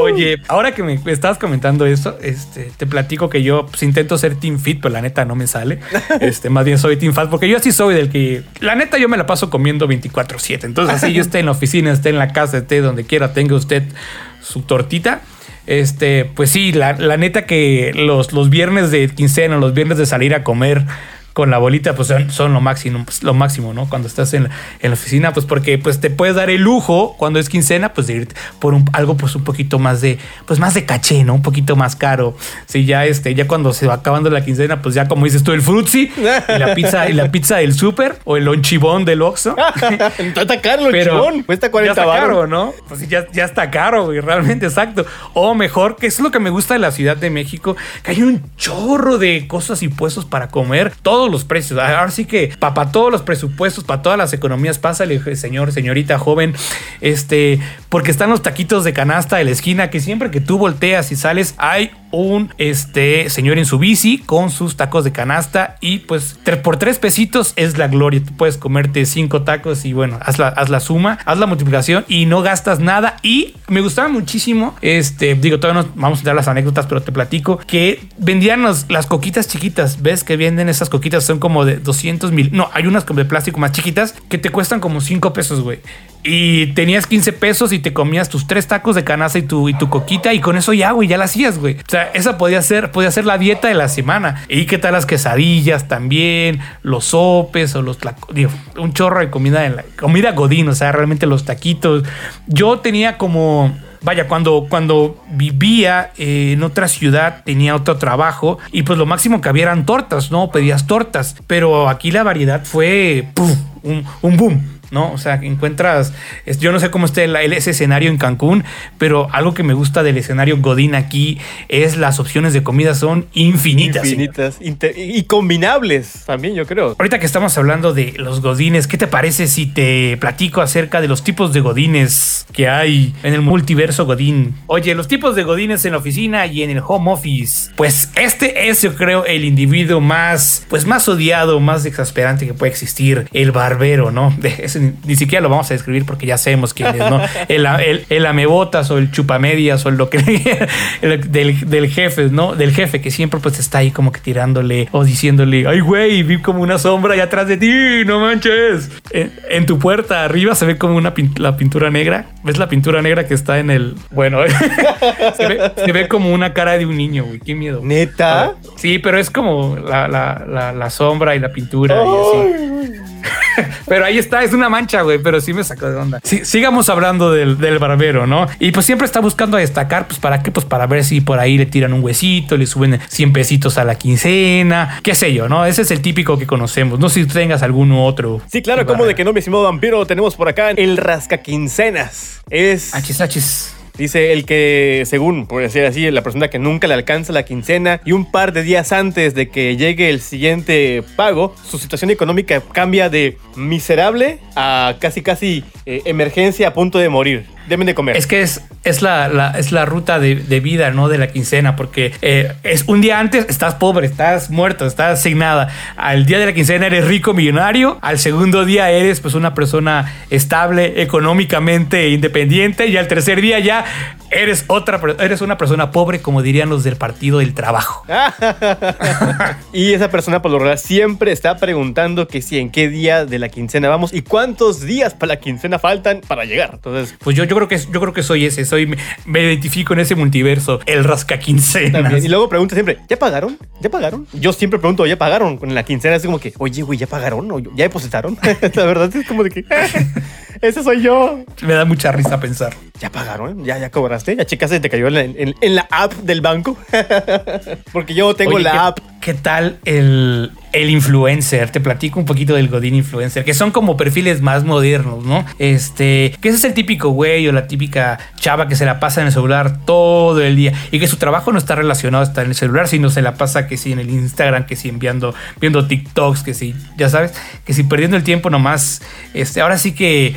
Oye, ahora que me estabas comentando eso, este, te platico que yo pues, intento ser Team Fit, pero la neta no me sale. Este, más bien soy Team Fat, porque yo así soy del que, la neta, yo me la paso comiendo 24-7. Entonces, así yo esté en la oficina, esté en la casa, esté donde quiera, tenga usted su tortita. Este, pues sí, la, la neta que los, los viernes de quincena, los viernes de salir a comer con la bolita, pues son, son lo máximo, pues, lo máximo, ¿no? Cuando estás en, la- en la oficina, pues porque pues te puedes dar el lujo cuando es quincena, pues de ir por un, algo pues un poquito más de, pues más de caché, ¿no? Un poquito más caro. Sí, ya este, ya cuando se va acabando la quincena, pues ya como dices tú, el frutzi y la pizza, y la pizza del súper o el lonchibón del Oxxo. Está caro el Pero chibón. Cuesta ya 40 está baros. caro, ¿no? Pues ya, ya está caro, güey, realmente, exacto. O mejor, que es lo que me gusta de la Ciudad de México, que hay un chorro de cosas y puestos para comer, todos los precios. Ahora sí que para todos los presupuestos, para todas las economías, pásale, señor, señorita joven, este, porque están los taquitos de canasta de la esquina, que siempre que tú volteas y sales, hay un este señor en su bici con sus tacos de canasta y pues por tres pesitos es la gloria. Tú puedes comerte cinco tacos y bueno, haz la, haz la suma, haz la multiplicación y no gastas nada. Y me gustaba muchísimo, este, digo, todavía no vamos a dar las anécdotas, pero te platico que vendían las coquitas chiquitas. ¿Ves que venden esas coquitas? Son como de 200 mil. No, hay unas como de plástico más chiquitas que te cuestan como 5 pesos, güey. Y tenías 15 pesos y te comías tus tres tacos de canasta y tu, y tu coquita y con eso ya, güey, ya la hacías, güey. O sea, esa podía ser, podía ser la dieta de la semana. Y qué tal las quesadillas también, los sopes o los digo, un chorro de comida, en la, comida godín, o sea, realmente los taquitos. Yo tenía como... Vaya, cuando, cuando vivía en otra ciudad tenía otro trabajo y pues lo máximo que había eran tortas, ¿no? Pedías tortas, pero aquí la variedad fue un, un boom. ¿No? O sea, encuentras, yo no sé cómo esté ese escenario en Cancún, pero algo que me gusta del escenario Godín aquí es las opciones de comida son infinitas. Infinitas. inter- y combinables también, yo creo. Ahorita que estamos hablando de los godines, ¿qué te parece si te platico acerca de los tipos de godines que hay en el multiverso godín? Oye, los tipos de godines en la oficina y en el home office. Pues este es, yo creo, el individuo más, pues más odiado, más exasperante que puede existir, el barbero, ¿no? De ese ni, ni siquiera lo vamos a describir porque ya sabemos quién es, ¿no? El, el, el amebotas o el chupamedias o lo que el- del, del jefe, ¿no? Del jefe que siempre pues está ahí como que tirándole o diciéndole, ay güey, vi como una sombra allá atrás de ti, no manches. En, en tu puerta arriba se ve como una la pintura negra. ¿Ves la pintura negra que está en el... Bueno, se, ve, se ve como una cara de un niño, güey, qué miedo. ¿Neta? Sí, pero es como la, la- la- la sombra y la pintura y así. Pero ahí está, es una mancha, güey, pero sí me sacó de onda. Sí, sigamos hablando del, del barbero, ¿no? Y pues siempre está buscando a destacar, pues para qué, pues para ver si por ahí le tiran un huesito, le suben 100 pesitos a la quincena, qué sé yo, ¿no? Ese es el típico que conocemos. No sé si tengas alguno otro. Sí, claro, como de que no, mi estimado vampiro, tenemos por acá el rascaquincenas. Es, Achis, achis. Dice, el que, según, por decir así, la persona que nunca le alcanza la quincena y un par de días antes de que llegue el siguiente pago, su situación económica cambia de miserable a casi, casi eh, emergencia a punto de morir. Deben de comer. Es que es, es, la, la- es la ruta de, de vida, ¿no? De la quincena, porque eh, es un día antes estás pobre, estás muerto, estás asignada. Al día de la quincena eres rico, millonario. Al segundo día eres pues una persona estable, económicamente independiente. Y al tercer día ya eres otra, eres una persona pobre, como dirían los del Partido del Trabajo. y esa persona por lo general siempre está preguntando que si en qué día de la quincena vamos y cuántos días para la quincena faltan para llegar. Entonces, Pues yo, yo creo que yo creo que soy ese, soy me, me identifico en ese multiverso, el rasca también. Y luego pregunta siempre, ¿ya pagaron? ¿Ya pagaron? Yo siempre pregunto, ¿ya pagaron? Con la quincena es como que, oye, güey, ¿ya pagaron? ¿O ¿Ya depositaron? la verdad es como de que, ese soy yo. Me da mucha risa pensar. ¿Ya pagaron? ¿Ya, ya cobraste? ¿Ya checaste te cayó en la, en- en la app del banco? Porque yo tengo Oye, la ¿qué, app. ¿Qué tal el, el influencer? Te platico un poquito del Godín influencer, que son como perfiles más modernos, ¿no? Este, que ese es el típico güey o la típica chava que se la pasa en el celular todo el día y que su trabajo no está relacionado a estar en el celular, sino se la pasa que sí en el Instagram, que sí enviando, viendo TikToks, que sí, ya sabes, que sí perdiendo el tiempo nomás. Este, ahora sí que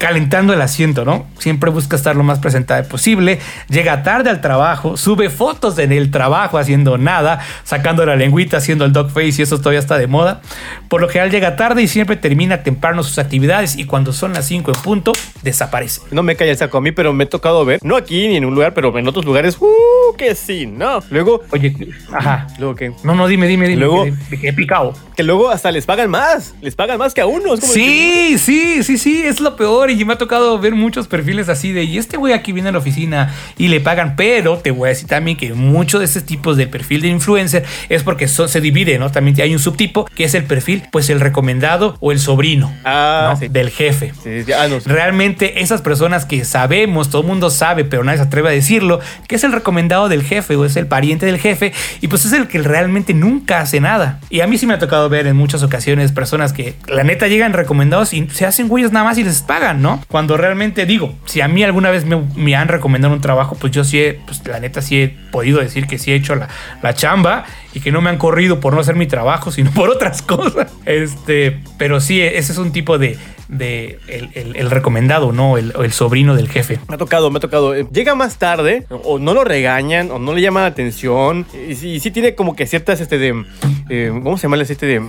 calentando el asiento, ¿no? Siempre busca estar lo más presentable posible, llega tarde al trabajo, sube fotos en el trabajo haciendo nada, sacando la lengüita, haciendo el dog face y eso todavía está de moda. Por lo general llega tarde y siempre termina temprano sus actividades y cuando son las 5 en punto, desaparece. No me cae el saco a mí, pero me he tocado ver, no aquí ni en un lugar, pero en otros lugares, ¡uh! Que sí, ¿no? Luego, Oye, ajá. luego que, No, no, dime, dime, dime. Luego- que- he picado. que luego hasta les pagan más, les pagan más que a uno. es como Sí, sí, sí, sí, es lo peor. Y me ha tocado ver muchos perfiles así de, y este güey aquí viene a la oficina y le pagan, pero te voy a decir también que muchos de estos tipos de perfil de influencer es porque son- se divide, ¿no? También hay un subtipo que es el perfil, pues el recomendado o el sobrino Ah, ¿no? sí. del jefe. Sí, sí, ah, no. Realmente esas personas que sabemos, todo el mundo sabe, pero nadie se atreve a decirlo, que es el recomendado del jefe o es el pariente del jefe y pues es el que realmente nunca hace nada. Y a mí sí me ha tocado ver en muchas ocasiones personas que la neta llegan recomendados y se hacen güeyes nada más y les pagan, ¿no? Cuando realmente digo, si a mí alguna vez me, han recomendado un trabajo, pues yo sí, he, pues la neta sí he podido decir que sí he hecho la, la chamba y que no me han corrido por no hacer mi trabajo, sino por otras cosas. Este, pero sí, ese es un tipo de, de el, recomendado, ¿no? El, sobrino del jefe. Me ha tocado, me ha tocado. Eh, Llega más tarde, o no lo regañan, o no le llaman la atención. Y sí, tiene como que ciertas, este, de. eh, ¿Cómo se llama? Este de.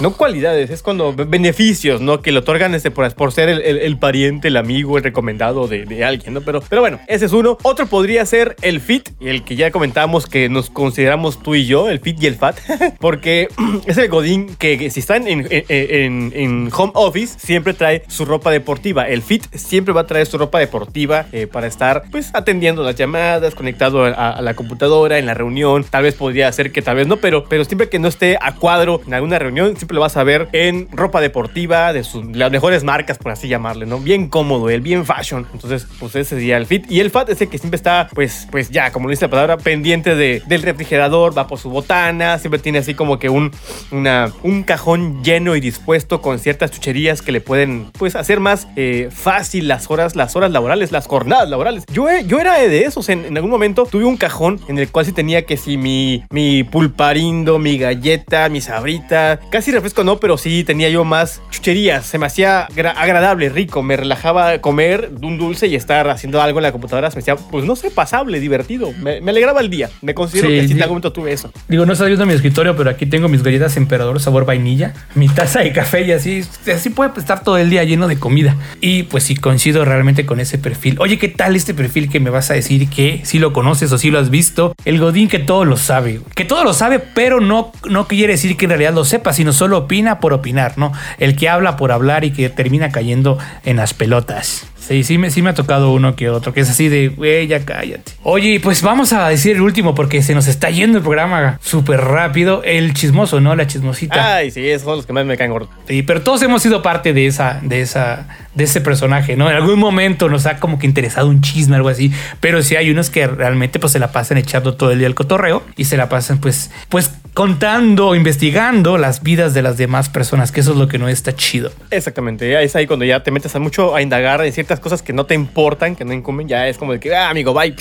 No cualidades, es cuando be- beneficios, ¿no? Que le otorgan este, por, ser el, pariente, el amigo, el recomendado de, alguien, ¿no? Pero, pero bueno, ese es uno. Otro podría ser el fit, el que ya comentamos que nos consideramos tú y yo, el fit y el fat, porque es el godín que, si están en home office, siempre trae su ropa deportiva. El fit siempre va a traer su ropa deportiva eh, para estar, pues, atendiendo las llamadas, conectado a, la computadora, en la reunión. Tal vez podría ser que tal vez no, pero, pero siempre que no esté a cuadro en alguna reunión, siempre lo vas a ver en ropa deportiva de sus, las mejores marcas, por así llamarle, ¿no? Bien cómodo, el bien fashion. Entonces, pues ese sería el fit. Y el fat es el que siempre está, pues, pues ya, como dice la palabra, pendiente de, del refrigerador, va por su botana, siempre tiene así como que un, una, un cajón lleno y dispuesto con ciertas chucherías que le pueden, pues, hacer más eh, fácil las horas, las horas laborales, las jornadas laborales. Yo, he- yo era de esos, en, en algún momento tuve un cajón en el cual sí tenía que si mi, mi pulparindo, mi galleta, mi sabrita, casi refresco no, pero sí tenía yo más chucherías, se me hacía gra- agradable, rico, me relajaba comer un dulce y estar haciendo algo en la computadora, se me hacía, pues no sé, pasable, divertido, me, me alegraba el día, me considero Sí, que sí, en algún momento tuve eso. Digo, no está viendo mi escritorio, pero aquí tengo mis galletas emperador sabor vainilla, mi taza de café y así, así puede estar todo el día lleno de comida. Y pues sí coincido realmente con ese perfil. Oye, ¿qué tal este perfil que me vas a decir que si lo conoces o si lo has visto? El Godín que todo lo sabe, que todo lo sabe, pero no, no quiere decir que en realidad lo sepa, sino solo opina por opinar, ¿no? El que habla por hablar y que termina cayendo en las pelotas. Sí, sí me, sí me ha tocado uno que otro, que es así de, güey, ya cállate. Oye, pues vamos a decir el último porque se nos está yendo el programa súper rápido. El chismoso, ¿no? La chismosita. Ay, sí, esos son los que más me caen gordo. Sí, pero todos hemos sido parte de esa, de esa, de ese personaje, ¿no? En algún momento nos ha como que interesado un chisme, algo así. Pero sí hay unos que realmente pues se la pasan echando todo el día el cotorreo y se la pasan pues, pues contando, investigando las vidas de las demás personas, que eso es lo que no está chido. Exactamente, es ahí cuando ya te metes a mucho a indagar en ciertas cosas que no te importan, que no incumben, ya es como de que, ah, amigo, bye.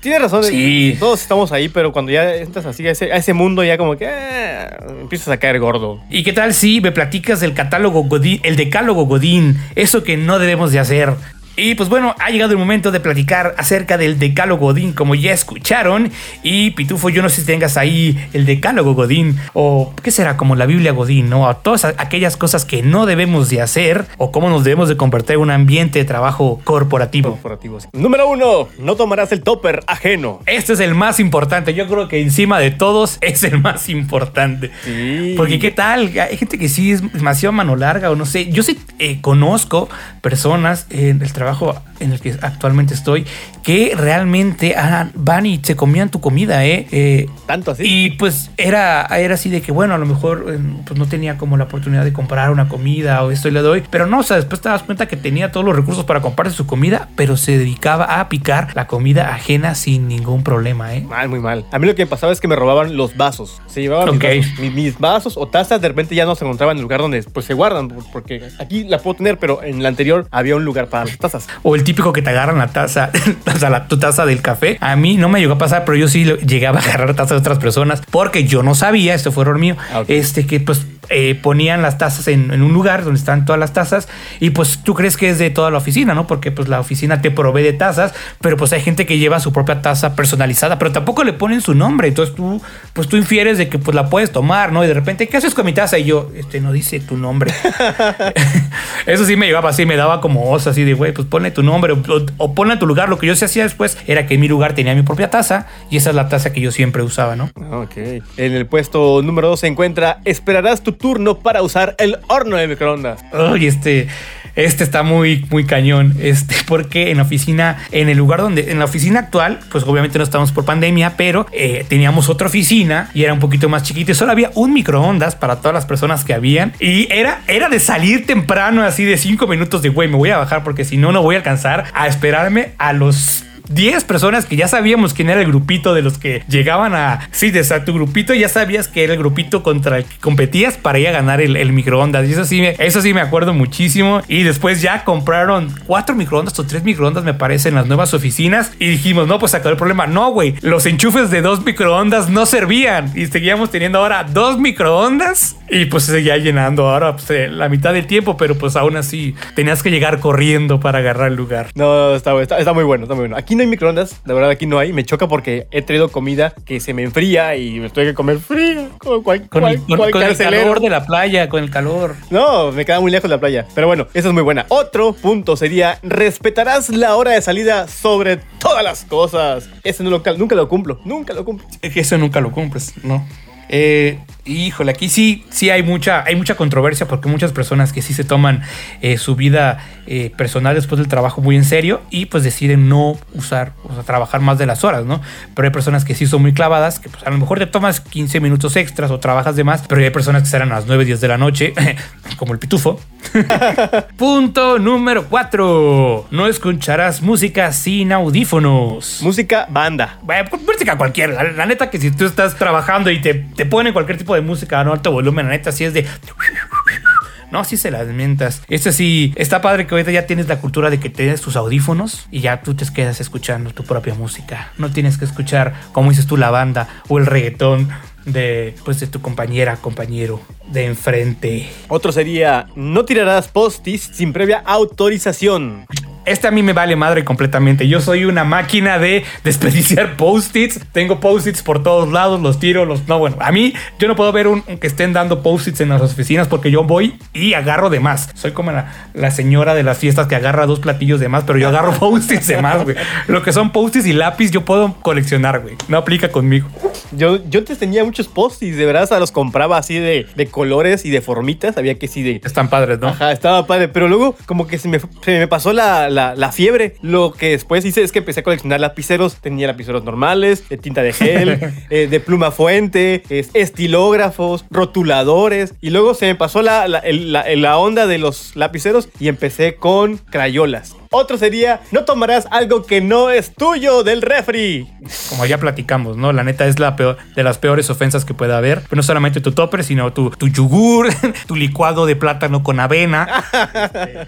Tienes razón, Sí. todos estamos ahí, pero cuando ya entras así a ese, a ese mundo, ya como que ah, empiezas a caer gordo. ¿Y qué tal si me platicas del catálogo Godín, el decálogo Godín, eso que no debemos de hacer? Y pues bueno, ha llegado el momento de platicar acerca del decálogo Godín, como ya escucharon. Y Pitufo, yo no sé si tengas ahí el decálogo Godín, o qué será como la Biblia Godín, ¿no? A todas aquellas cosas que no debemos de hacer, o cómo nos debemos de convertir en un ambiente de trabajo corporativo. Número uno, no tomarás el topper ajeno. Este es el más importante. Yo creo que encima de todos es el más importante. Sí. Porque qué tal, hay gente que sí es demasiado mano larga o no sé. Yo sí eh, conozco personas en el trabajo en el que actualmente estoy, que realmente ah, van y se comían tu comida, ¿eh? Eh, Tanto así. y pues era, era así de que, bueno, a lo mejor eh, pues no tenía como la oportunidad de comprar una comida o esto y le doy, pero no, o sea, después te das cuenta que tenía todos los recursos para comprarse su comida, pero se dedicaba a picar la comida ajena sin ningún problema, ¿eh? Mal, muy mal. A mí lo que me pasaba es que me robaban los vasos. Se llevaban Ok. mis, vasos, mis, mis vasos o tazas, de repente ya no se encontraban en el lugar donde pues, se guardan, porque aquí la puedo tener, pero en la anterior había un lugar para las tazas. O el típico que te agarran la taza, o sea, la, tu taza del café. A mí no me llegó a pasar, pero yo sí llegaba a agarrar tazas de otras personas porque yo no sabía, esto fue error mío, Ah, este que pues eh, ponían las tazas en, en un lugar donde están todas las tazas y pues tú crees que es de toda la oficina, ¿no? Porque pues la oficina te provee de tazas, pero pues hay gente que lleva su propia taza personalizada, pero tampoco le ponen su nombre, entonces tú pues tú infieres de que pues la puedes tomar, ¿no? Y de repente, ¿qué haces con mi taza? Y yo, este no dice tu nombre. Eso sí me llegaba así, me daba como osa, así de, güey, pues ponle tu nombre o, o ponle a tu lugar. Lo que yo sí hacía después era que en mi lugar tenía mi propia taza y esa es la taza que yo siempre usaba, ¿no? Ok. En el puesto número 2 se encuentra Esperarás tu turno para usar el horno de microondas. Uy, este, este está muy, muy cañón. Este, porque en la oficina, en el lugar donde, en la oficina actual, pues obviamente no estamos por pandemia, pero eh, teníamos otra oficina y era un poquito más chiquita. Y solo había un microondas para todas las personas que habían. Y era, era de salir temprano, así de cinco minutos de, güey, me voy a bajar porque si no, no voy a alcanzar a esperarme a los 10 personas que ya sabíamos quién era el grupito de los que llegaban a. Sí, de tu grupito ya sabías que era el grupito contra el que competías para ir a ganar el, microondas. Y eso sí, me, eso sí me acuerdo muchísimo. Y después ya compraron cuatro microondas o tres microondas, me parece, en las nuevas oficinas. Y dijimos, no, pues acabó el problema. No, güey, los enchufes de dos microondas no servían. Y seguíamos teniendo ahora dos microondas. Y pues se seguía llenando ahora pues, eh, la mitad del tiempo, pero pues aún así tenías que llegar corriendo para agarrar el lugar. No, está, está, está muy bueno, está muy bueno. Aquí no hay microondas, la verdad aquí no hay. Me choca porque he traído comida que se me enfría y me tengo que comer fría. Cual, Con, cual- el, con- cual con el carcelero. calor de la playa, con el calor. No, me queda muy lejos de la playa. Pero bueno, esa es muy buena. Otro punto sería, respetarás la hora de salida sobre todas las cosas. Ese no lo, nunca lo cumplo, nunca lo cumplo. Es que eso nunca lo cumples, ¿no? Eh, híjole, aquí sí, sí hay mucha, hay mucha controversia porque muchas personas que sí se toman eh, su vida eh, personal después del trabajo muy en serio y pues deciden no usar, o sea, trabajar más de las horas, ¿no? Pero hay personas que sí son muy clavadas, que pues a lo mejor te tomas 15 minutos extras o trabajas de más, pero hay personas que serán a las 9, 10 de la noche, como el pitufo. Punto número 4. No escucharás música sin audífonos. Música, banda. Bueno, pues, música cualquiera. La, la neta que si tú estás trabajando y te, te ponen cualquier tipo de música a no alto volumen, la neta sí es de... No, sí se las mientas. Esto sí, está padre que ahorita ya tienes la cultura de que tienes tus audífonos y ya tú te quedas escuchando tu propia música. No tienes que escuchar, como dices tú, la banda o el reggaetón de, pues, de tu compañera, compañero de enfrente. Otro sería, no tirarás postis sin previa autorización. Este a mí me vale madre completamente. Yo soy una máquina de desperdiciar post-its. Tengo post-its por todos lados, los tiro, los... No, bueno, a mí yo no puedo ver un, que estén dando post-its en las oficinas porque yo voy y agarro de más. Soy como la, la señora de las fiestas que agarra dos platillos de más, pero yo agarro post-its de más, güey. Lo que son post-its y lápiz yo puedo coleccionar, güey. No aplica conmigo. Yo, yo antes tenía muchos postis, de verdad, hasta los compraba así de, de colores y de formitas. Había que sí de. Están padres, ¿no? Ajá, estaba padre. Pero luego, como que se me, se me pasó la, la- la fiebre. Lo que después hice es que empecé a coleccionar lapiceros. Tenía lapiceros normales, de tinta de gel, eh, de pluma fuente, es- estilógrafos, rotuladores. Y luego se me pasó la, la, el- la- la onda de los lapiceros y empecé con crayolas. Otro sería, no tomarás algo que no es tuyo del refri. Como ya platicamos, ¿no? La neta es la peor, de las peores ofensas que pueda haber. Pero no solamente tu topper, sino tu, tu yogur, tu licuado de plátano con avena.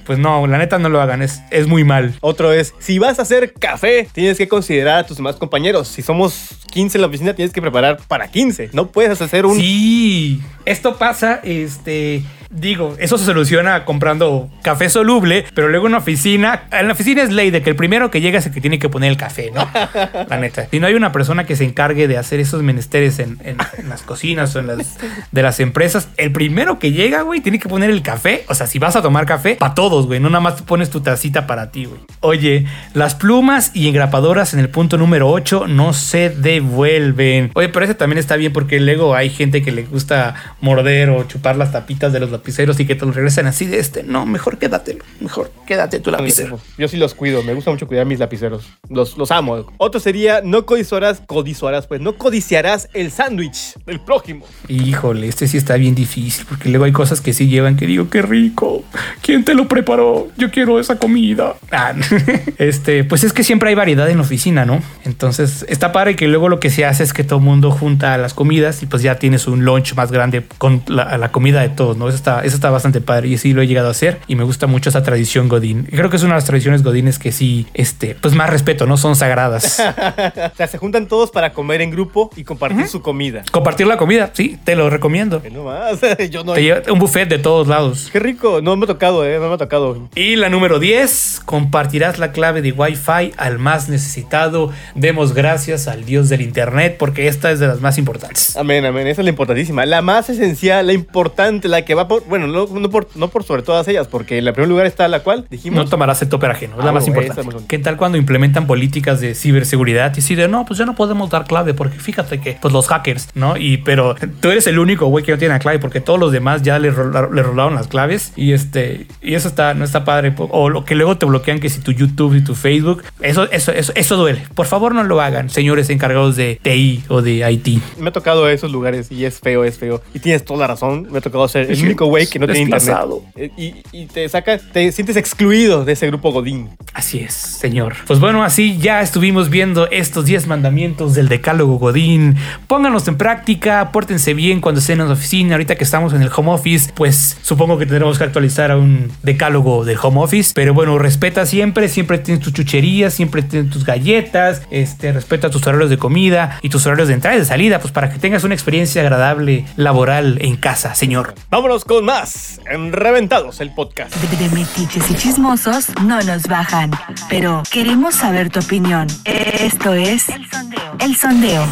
Pues no, la neta no lo hagan, es, es muy mal. Otro es, si vas a hacer café, tienes que considerar a tus demás compañeros. Si somos 15 en la oficina, tienes que preparar para 15. No puedes hacer un... Sí, esto pasa, este... Digo, eso se soluciona comprando café soluble, pero luego en la oficina, en la oficina es ley de que el primero que llega es el que tiene que poner el café, ¿no? La neta. Si no hay una persona que se encargue de hacer esos menesteres en, en- en las cocinas o en las de las empresas, el primero que llega, güey, tiene que poner el café. O sea, si vas a tomar café, para todos, güey, no nada más pones tu tacita para ti, güey. Oye, las plumas y engrapadoras en el punto número 8 no se devuelven. Oye, pero ese también está bien porque luego hay gente que le gusta morder o chupar las tapitas de los lapiceros y que te los regresen así de este. No, mejor quédatelo. Mejor quédate tu lapicero. Yo sí los cuido, me gusta mucho cuidar mis lapiceros. Los, los amo. Otro sería, no codiciarás, codiciarás, pues, no codiciarás el sándwich del prójimo. Híjole, este sí está bien difícil porque luego hay cosas que sí llevan que digo, qué rico. ¿Quién te lo preparó? Yo quiero esa comida. Ah, este, pues es que siempre hay variedad en la oficina, ¿no? Entonces está padre que luego lo que se hace es que todo el mundo junta las comidas y pues ya tienes un lunch más grande con la, la comida de todos, ¿no? Eso está, eso está bastante padre y sí lo he llegado a hacer y me gusta mucho esa tradición Godín. Creo que es una de las tradiciones Godines que sí, este, pues más respeto, ¿no? Son sagradas. o sea, se juntan todos para comer en grupo y compartir su comida. Compartir la comida, sí, te lo recomiendo. Que no más, yo no. Te lleva un buffet de todos lados. Qué rico, no me ha tocado, eh, no me ha tocado. Y la número 10, compartirás la clave de Wi-Fi al más necesitado. Demos gracias al Dios del Internet porque esta es de las más importantes. Amén, amén. Esa es la importantísima. La más esencial, la importante, la que va por. Bueno, no, no por, no por sobre todas ellas, porque en el primer lugar está la cual dijimos. No tomarás el toper ajeno, es la Ah, más bueno, importante. es ¿Qué tal cuando implementan políticas de ciberseguridad y si de no, pues ya no podemos dar clave porque fíjate que pues los hackers, ¿no? Y pero tú eres el único güey que no tiene la clave porque todos los demás ya le, rola- le rolaron las claves y este y eso está no está padre o lo que luego te bloquean que si tu YouTube y tu Facebook, eso eso eso eso duele. Por favor, no lo hagan, señores encargados de TI o de IT. Me ha tocado esos lugares y es feo, es feo. Y tienes toda la razón. Me ha tocado ser el único güey que no tiene internet. Y, y te saca, te sientes excluido de ese grupo Godín. Así es, señor. Pues bueno, así ya estuvimos viendo estos 10 mandamientos del Decálogo Godín. Pónganlos en práctica, pórtense bien cuando estén en la oficina. Ahorita que estamos en el home office, pues supongo que tendremos que actualizar a un decálogo del home office. Pero bueno, respeta siempre, siempre tienes tus chucherías, siempre tienes tus galletas, este, respeta tus horarios de comida y tus horarios de entrada y de salida, pues para que tengas una experiencia agradable laboral en casa, señor. Vámonos con más en Reventados, el podcast. De metiches y chismosos no nos bajan, pero queremos saber tu opinión. Esto es El Sondeo.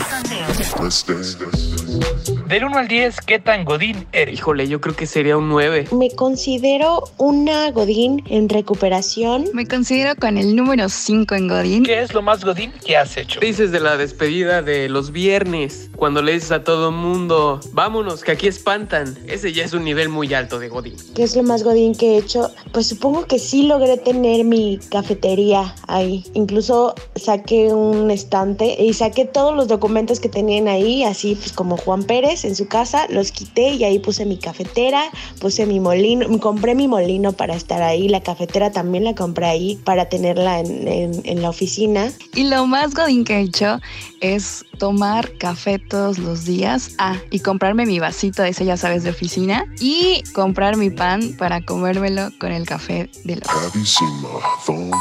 Del 1 al 10, ¿qué tan Godín eres? Híjole, yo creo que sería un 9. Me considero una Godín en recuperación. Me considero con el número 5 en Godín. ¿Qué es lo más Godín que has hecho? Dices de la despedida de los viernes, cuando le dices a todo mundo, vámonos, que aquí espantan. Ese ya es un nivel muy alto de Godín. ¿Qué es lo más Godín que he hecho? Pues supongo que sí logré tener mi cafetería ahí. Incluso saqué un estante y saqué todos los documentos que tenían ahí, así pues como Juan Pérez en su casa, los quité y ahí puse mi cafetera, puse mi molino, compré mi molino para estar ahí, la cafetera también la compré ahí para tenerla en, en- en la oficina. Y lo más Godín que he hecho es tomar café todos los días. Ah, y comprarme mi vasito, ese ya sabes, de oficina. Y comprar mi pan para comérmelo con el café de la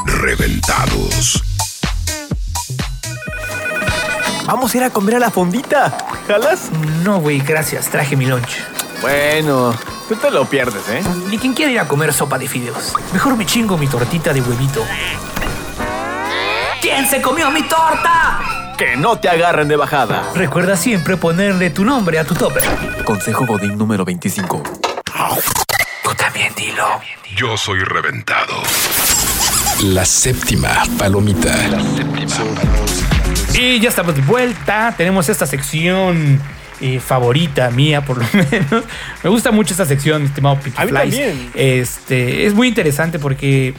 Reventados. Vamos a ir a comer a la fondita. ¿Jalas? No, güey, gracias. Traje mi lunch. Bueno, tú te lo pierdes, ¿eh? Ni quien quiera ir a comer sopa de fideos. Mejor me chingo mi tortita de huevito. ¿Quién se comió mi torta? Que no te agarren de bajada. Recuerda siempre ponerle tu nombre a tu topper. Consejo Godín número 25. Tú también dilo. Yo soy reventado. La séptima palomita. Y ya estamos de vuelta. Tenemos esta sección eh, favorita mía, por lo menos. Me gusta mucho esta sección, mi estimado mí Flies. también. Este, es muy interesante porque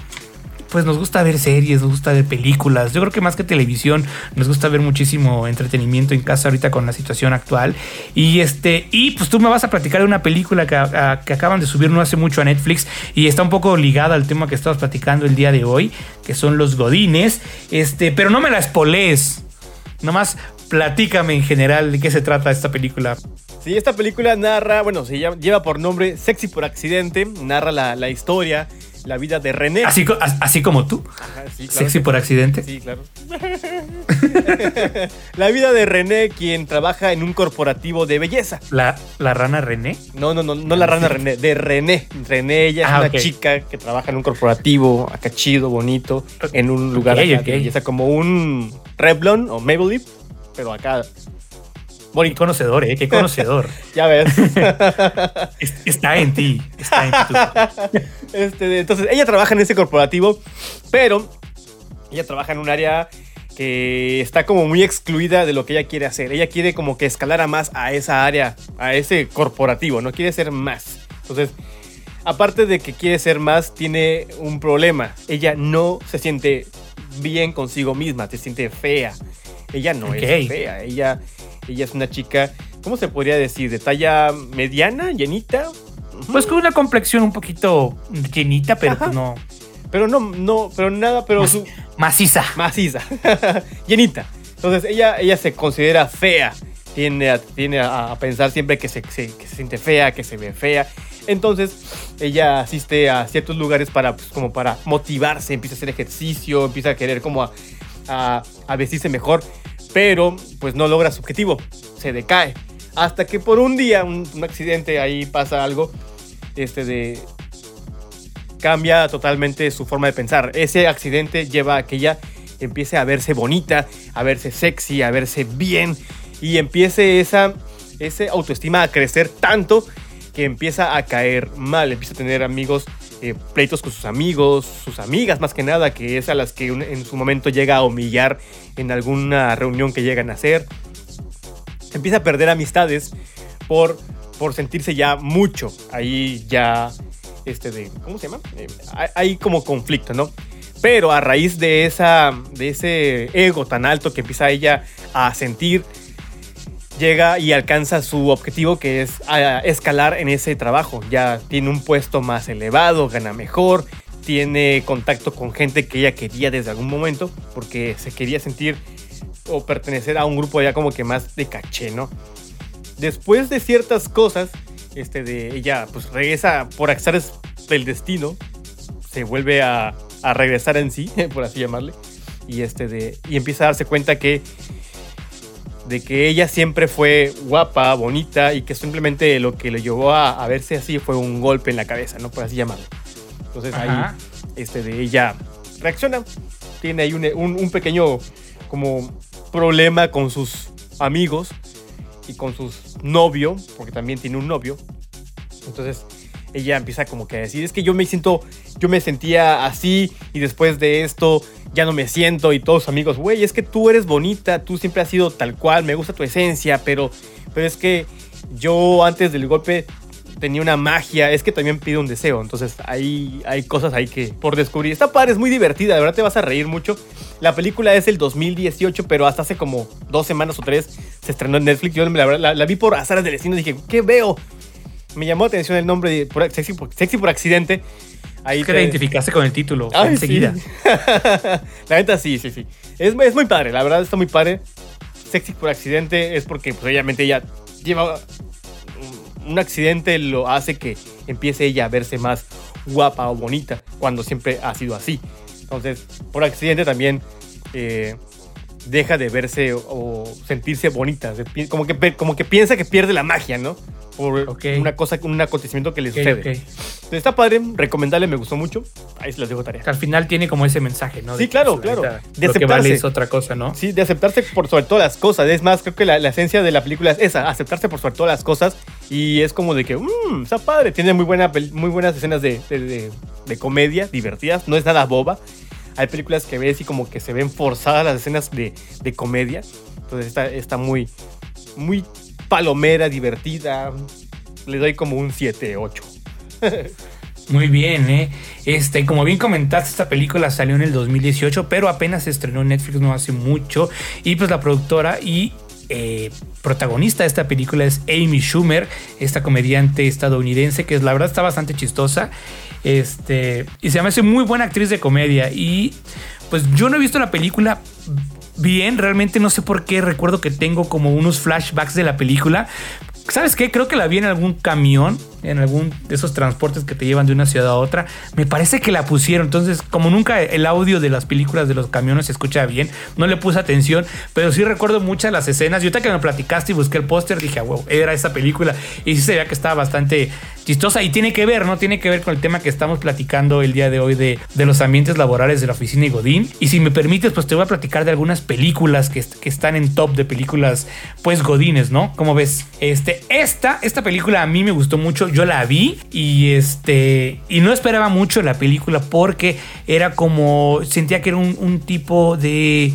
pues nos gusta ver series, nos gusta ver películas. Yo creo que más que televisión, nos gusta ver muchísimo entretenimiento en casa ahorita con la situación actual. Y este, y pues tú me vas a platicar de una película que, a- que acaban de subir no hace mucho a Netflix y está un poco ligada al tema que estamos platicando el día de hoy, que son los godines. Este, pero no me la spoilees. Nomás platícame en general de qué se trata esta película. Sí, esta película narra, bueno, se lleva por nombre Sexy por accidente, narra la, la historia, la vida de René. Así, así como tú, Ajá, sí, claro sexy por accidente. Sí, claro. la vida de René, quien trabaja en un corporativo de belleza. La, la rana René. No, no, no, no la rana René, de René. René, ella es Ah, una chica que trabaja en un corporativo, acá chido, bonito, en un lugar Ok, acá ok. de belleza, como un Revlon o Maybelline, pero acá Bonito. conocedor, ¿eh? Qué conocedor. Ya ves. Es- está en ti. Está en ti. Este, entonces, ella trabaja en ese corporativo, pero ella trabaja en un área que está como muy excluida de lo que ella quiere hacer. Ella quiere como que escalar a más a esa área, a ese corporativo, no quiere ser más. Entonces, aparte de que quiere ser más, tiene un problema. Ella no se siente bien consigo misma, se siente fea. Ella no es fea, ella, ella es una chica, ¿cómo se podría decir? ¿De talla mediana, llenita? Pues con una complexión un poquito llenita, pero Ajá. pues no. Pero no, no, pero nada, pero su, Maciza. maciza, llenita. Entonces ella, ella se considera fea, tiende a, tiende a, a pensar siempre que se, se- que se siente fea, que se ve fea. Entonces ella asiste a ciertos lugares para, pues, como para motivarse, empieza a hacer ejercicio, empieza a querer como a, a- a vestirse mejor, pero pues no logra su objetivo, se decae. Hasta que por un día, un, accidente, ahí pasa algo, este de, cambia totalmente su forma de pensar. Ese accidente lleva a que ella empiece a verse bonita, a verse sexy, a verse bien y empiece esa ese autoestima a crecer tanto que empieza a caer mal, empieza a tener amigos eh, pleitos con sus amigos, sus amigas más que nada, que es a las que en su momento llega a humillar en alguna reunión que llegan a hacer. Empieza a perder amistades por, por sentirse ya mucho. Ahí ya, este de, ¿cómo se llama? Eh, hay- hay como conflicto, ¿no? Pero a raíz de, esa, de ese ego tan alto que empieza ella a sentir, llega y alcanza su objetivo que es a escalar en ese trabajo. Ya tiene un puesto más elevado, gana mejor, tiene contacto con gente que ella quería desde algún momento porque se quería sentir o pertenecer a un grupo ya como que más de caché, ¿no? Después de ciertas cosas, este de ella pues regresa por azares del destino, se vuelve a, a regresar en sí, por así llamarle, y este de y empieza a darse cuenta que de que ella siempre fue guapa, bonita y que simplemente lo que le llevó a, a verse así fue un golpe en la cabeza, ¿no? Por así llamarlo. Entonces Ajá. ahí este de ella reacciona, tiene ahí un, un- un pequeño como problema con sus amigos y con sus novio, porque también tiene un novio. Entonces ella empieza como que a decir, es que yo me siento, yo me sentía así y después de esto ya no me siento y todos sus amigos, güey, es que tú eres bonita, tú siempre has sido tal cual, me gusta tu esencia, pero, pero es que yo antes del golpe tenía una magia, es que también pido un deseo, entonces hay, hay cosas ahí que por descubrir. Esta padre es muy divertida, de verdad te vas a reír mucho. La película es el 2018, pero hasta hace como dos semanas o tres se estrenó en Netflix. Yo la, la, vi por azares del destino y dije, ¿qué veo? Me llamó la atención el nombre de por- sexy, por, Sexy por accidente. Ahí Es que te- te identificaste con el título Ay, enseguida. sí. la neta sí, sí, sí. Es, es muy padre, la verdad está muy padre. Sexy por accidente es porque pues obviamente ella lleva un- un accidente lo hace que empiece ella a verse más guapa o bonita cuando siempre ha sido así. Entonces, por accidente también eh, deja de verse o, o sentirse bonita. Como que, como que piensa que pierde la magia, ¿no? Por Ok. una cosa, un acontecimiento que le Ok, sucede. ok. Entonces, está padre, recomendable, me gustó mucho. Ahí se las dejo tarea. Que al final tiene como ese mensaje, ¿no? Sí, que, claro, la claro. De Lo que vale aceptarse. es otra cosa, ¿no? Sí, de aceptarse por sobre todas las cosas. Es más, creo que la, la esencia de la película es esa, aceptarse por sobre todas las cosas. Y es como de que, mmm, está padre. Tiene muy, buena, muy buenas escenas de, de- de- de comedia, divertidas. No es nada boba. Hay películas que ves y como que se ven forzadas las escenas de, de comedia. Entonces está, está muy, muy palomera, divertida. Le doy como un 7, 8. Muy bien, ¿eh? Este, como bien comentaste, esta película salió en el 2018, pero apenas estrenó en Netflix no hace mucho. Y pues la productora y eh, protagonista de esta película es Amy Schumer, esta comediante estadounidense que la verdad está bastante chistosa. Este, y se me hace muy buena actriz de comedia. Y pues yo no he visto la película bien, realmente no sé por qué recuerdo que tengo como unos flashbacks de la película. ¿Sabes qué? Creo que la vi en algún camión, en algún de esos transportes que te llevan de una ciudad a otra. Me parece que la pusieron. Entonces, como nunca el audio de las películas de los camiones se escucha bien, no le puse atención, pero sí recuerdo muchas las escenas. Y ahorita que me platicaste y busqué el póster, dije, wow, era esa película. Y sí se veía que estaba bastante chistosa y tiene que ver, ¿no? Tiene que ver con el tema que estamos platicando el día de hoy de, de los ambientes laborales de la oficina y Godín. Y si me permites, pues te voy a platicar de algunas películas que, que están en top de películas, pues Godines, ¿no? Como ves, este, esta, esta película a mí me gustó mucho, yo la vi y este, y no esperaba mucho la película porque era como, sentía que era un, tipo de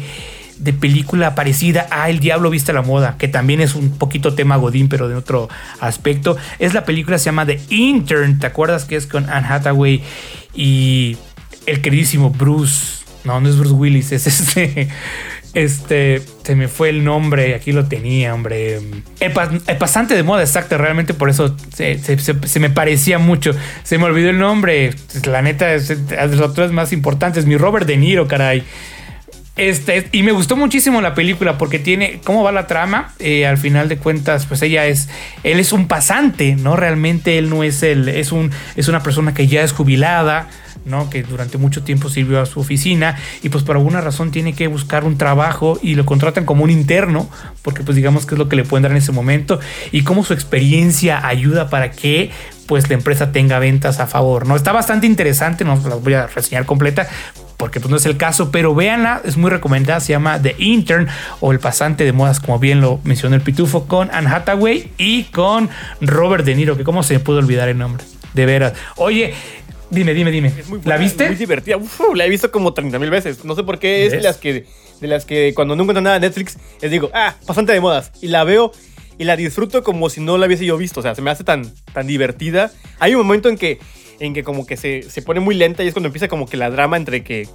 de película parecida a El Diablo Viste a la Moda, que también es un poquito tema Godín, pero de otro aspecto. Es la película, se llama The Intern, ¿te acuerdas que es con Anne Hathaway y el queridísimo Bruce? No, no es Bruce Willis, es este. Este, se me fue el nombre, aquí lo tenía, hombre. El, pasante de moda, exacto, realmente por eso se, me parecía mucho. Se me olvidó el nombre. La neta, es de los actores más importantes, mi Robert De Niro, caray. Este, y me gustó muchísimo la película porque tiene cómo va la trama. Eh, al final de cuentas, pues ella es, él es un pasante, ¿no? Realmente él no es él, es un, es una persona que ya es jubilada, ¿no? Que durante mucho tiempo sirvió a su oficina y pues por alguna razón tiene que buscar un trabajo y lo contratan como un interno, porque pues digamos que es lo que le pueden dar en ese momento y cómo su experiencia ayuda para que pues la empresa tenga ventas a favor, ¿no? Está bastante interesante, no las voy a reseñar completa, porque pues no es el caso, pero véanla, es muy recomendada, se llama The Intern o El Pasante de Modas, como bien lo mencionó el Pitufo, con Anne Hathaway y con Robert De Niro, que cómo se me pudo olvidar el nombre, de veras. Oye, dime, dime, dime, ¿la viste? Muy divertida, la he visto como 30 mil veces, no sé por qué es de las que, de las que cuando no encuentro nada en Netflix, les digo, ah, Pasante de Modas, y la veo y la disfruto como si no la hubiese yo visto, o sea, se me hace tan, tan divertida. Hay un momento en que en que como que se, se pone muy lenta y es cuando empieza como que la drama entre que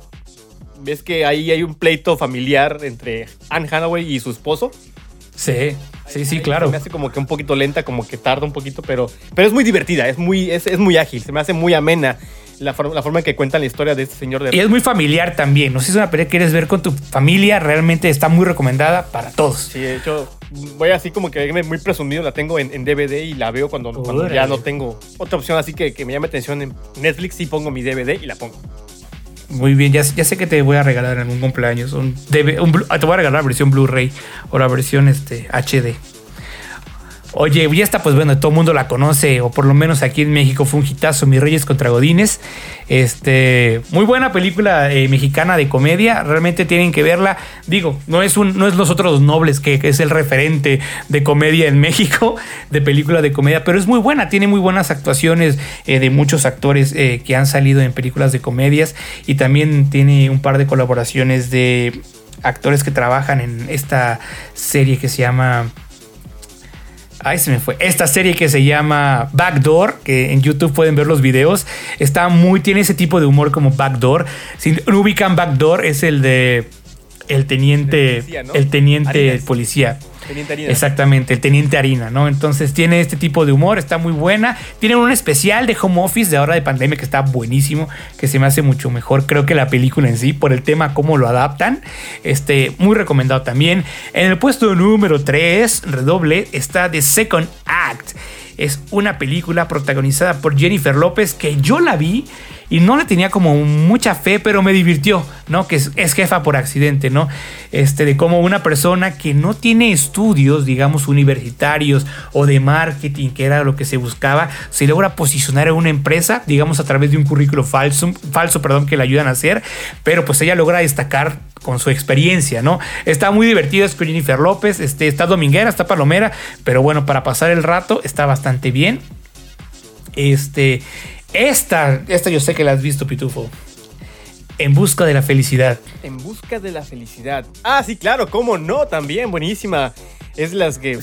ves que ahí hay un pleito familiar entre Anne Hathaway y su esposo. Sí, sí, sí, claro. Se me hace como que un poquito lenta, como que tarda un poquito, pero, pero es muy divertida, es muy, es, es muy ágil, se me hace muy amena la, forma, la forma en que cuentan la historia de este señor. De... Y es muy familiar también, no sé si es una película que quieres ver con tu familia, realmente está muy recomendada para todos. Sí, de hecho, voy así como que muy presumido, la tengo en, DVD y la veo cuando, cuando ya no tengo otra opción así que, que me llame atención en Netflix, y pongo mi DVD y la pongo. Muy bien, ya, sé que te voy a regalar en un cumpleaños un, un te voy a regalar la versión Blu-ray o la versión este, HD. Oye, y esta, pues bueno, todo el mundo la conoce, o por lo menos aquí en México fue un hitazo, Mis Reyes contra Godines. Este, muy buena película eh, mexicana de comedia, realmente tienen que verla. Digo, no es, un, no es Los Otros Nobles, que, es el referente de comedia en México, de película de comedia, pero es muy buena, tiene muy buenas actuaciones eh, de muchos actores eh, que han salido en películas de comedias y también tiene un par de colaboraciones de actores que trabajan en esta serie que se llama Ay, se me fue. Esta serie que se llama Backdoor, que en YouTube pueden ver los videos, está muy, tiene ese tipo de humor como Backdoor. Si ubican Backdoor, es el de el teniente, el teniente policía. Teniente Harina. Exactamente, el Teniente Harina, ¿no? Entonces tiene este tipo de humor, está muy buena. Tiene un especial de home office de ahora de pandemia que está buenísimo, que se me hace mucho mejor, creo que la película en sí, por el tema, cómo lo adaptan. Este, muy recomendado también. En el puesto número 3, redoble, está The Second Act. Es una película protagonizada por Jennifer López que yo la vi y no le tenía como mucha fe, pero me divirtió, ¿no? Que es, jefa por accidente, ¿no? Este, de cómo una persona que no tiene estudios, digamos, universitarios o de marketing, que era lo que se buscaba, se logra posicionar en una empresa, digamos, a través de un currículo falso, falso, perdón, que le ayudan a hacer, pero pues ella logra destacar con su experiencia, ¿no? Está muy divertida, es con Jennifer López, este, está dominguera, está palomera, pero bueno, para pasar el rato está bastante bien. Este, esta, esta yo sé que la has visto, Pitufo. En busca de la felicidad. En busca de la felicidad. Ah, sí, claro, cómo no, también, buenísima. Es las que.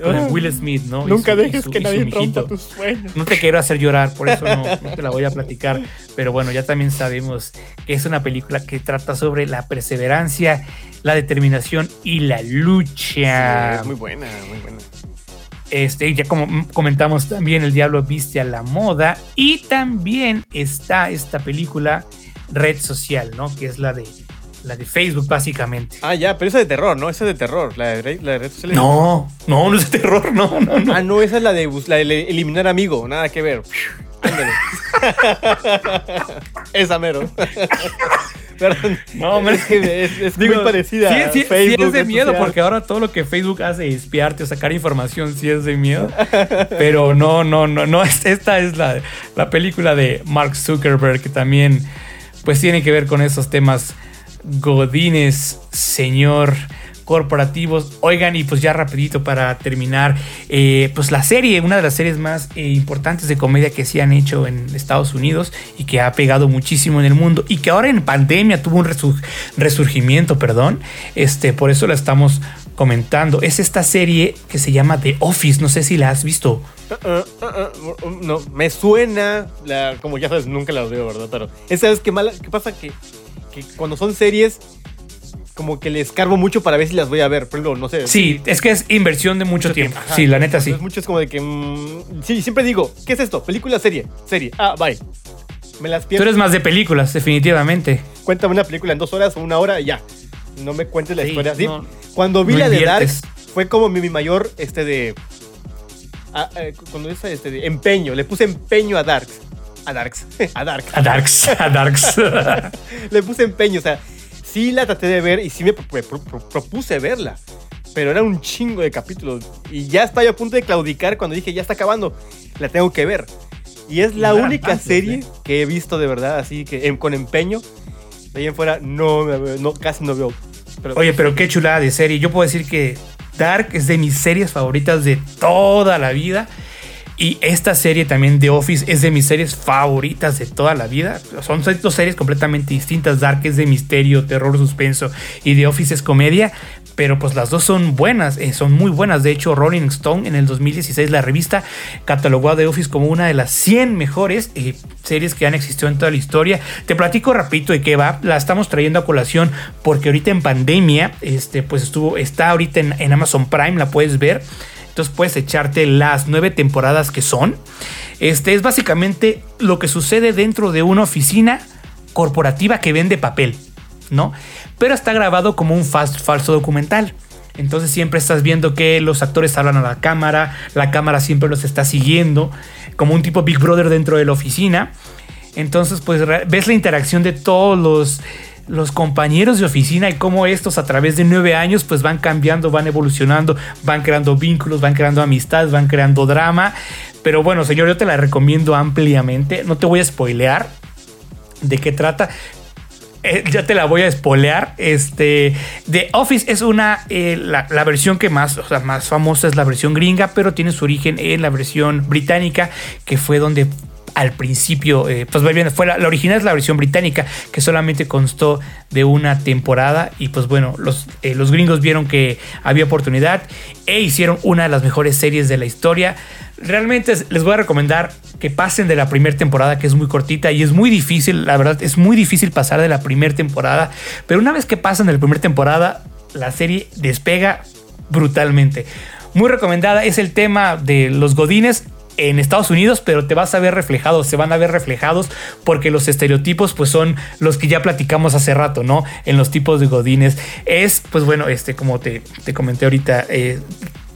Con Will Smith, ¿no? Nunca dejes que nadie rompa tus sueños. No te quiero hacer llorar, por eso no, te la voy a platicar. Pero bueno, ya también sabemos que es una película que trata sobre la perseverancia, la determinación y la lucha. es muy buena, muy buena. Este, ya como comentamos también, El Diablo viste a la moda. Y también está esta película Red Social, ¿no? Que es la de la de Facebook, básicamente. Ah, ya, pero esa es de terror, ¿no? Esa es de terror. La de, la de Red Social. No, no, no es de terror, no, no, no. Ah, no, esa es la de, la de eliminar amigo, nada que ver. esa mero. Perdón. No, es, es, muy parecida. Sí, sí, sí es de miedo, porque ahora todo lo que Facebook hace, espiarte o sacar información, sí es de miedo. Pero no, no, no, no. Esta es la, la película de Mark Zuckerberg, que también pues tiene que ver con esos temas godines, señor corporativos. Oigan, y pues ya rapidito para terminar, eh, pues la serie, una de las series más eh, importantes de comedia que se han hecho en Estados Unidos y que ha pegado muchísimo en el mundo y que ahora en pandemia tuvo un resur- resurgimiento, perdón. Este, por eso la estamos comentando. Es esta serie que se llama The Office, no sé si la has visto. No, me suena, la- como ya sabes, nunca la veo, ¿verdad? Pero esa vez que ¿qué pasa? Que, que cuando son series, como que les cargo mucho para ver si las voy a ver. Por ejemplo, no sé. Sí, es que es inversión de mucho tiempo. Sí, la neta sí. Entonces, mucho es como de que. mm, sí, siempre digo, ¿qué es esto? ¿Película, serie? Serie. Ah, bye. Me las Tú pierdo. eres más de películas, definitivamente. Cuéntame una película en dos horas o una hora y ya. No me cuentes la Sí, historia. Sí, no. Cuando vi No la de. Dark, fue como mi, mi mayor, este de. ah, eh, cuando es este de empeño, le puse empeño a Darks. A Darks. a Dark. A Darks, a Darks. le puse empeño, o sea, sí la traté de ver y sí me pro- pro- pro- propuse verla. Pero era un chingo de capítulos. Y ya estaba yo a punto de claudicar cuando dije, ya está acabando. La tengo que ver. Y es la única serie que he visto de verdad, así que con empeño. De ahí en fuera, no, no casi no veo. Pero, Oye, pero qué chulada de serie. Yo puedo decir que Dark es de mis series favoritas de toda la vida. Y esta serie también, The Office, es de mis series favoritas de toda la vida. Son dos series completamente distintas. Dark es de misterio, terror, suspenso. Y The Office es comedia. Pero pues las dos son buenas, eh, son muy buenas. De hecho, Rolling Stone en el 2016, la revista, catalogó a The Office como una de las 100 mejores eh, series que han existido en toda la historia. Te platico rapidito de qué va. La estamos trayendo a colación porque ahorita en pandemia, este, pues estuvo, está ahorita en, en Amazon Prime, la puedes ver. Entonces puedes echarte las nueve temporadas que son. Este es básicamente lo que sucede dentro de una oficina corporativa que vende papel, ¿no? Pero está grabado como un falso documental. Entonces siempre estás viendo que los actores hablan a la cámara, la cámara siempre los está siguiendo, como un tipo Big Brother dentro de la oficina. Entonces, pues ves la interacción de todos los, los compañeros de oficina y cómo estos a través de nueve años pues van cambiando, van evolucionando, van creando vínculos, van creando amistad, van creando drama. Pero bueno, señor, yo te la recomiendo ampliamente. No te voy a spoilear de qué trata. Eh, ya te la voy a spoilear. Este, The Office es una, eh, la, la versión que más, o sea, más famosa es la versión gringa, pero tiene su origen en la versión británica, que fue donde al principio, eh, pues bien, fue la, original es la versión británica, que solamente constó de una temporada. Y pues bueno, los, eh, los gringos vieron que había oportunidad e hicieron una de las mejores series de la historia. Realmente es- les voy a recomendar que pasen de la primera temporada, que es muy cortita y es muy difícil, la verdad, es muy difícil pasar de la primera temporada. Pero una vez que pasan de la primera temporada, la serie despega brutalmente. Muy recomendada es el tema de los godines en Estados Unidos, pero te vas a ver reflejados, se van a ver reflejados porque los estereotipos pues son los que ya platicamos hace rato, ¿no? En los tipos de godines. Es, pues bueno, este, como te, te comenté ahorita, eh,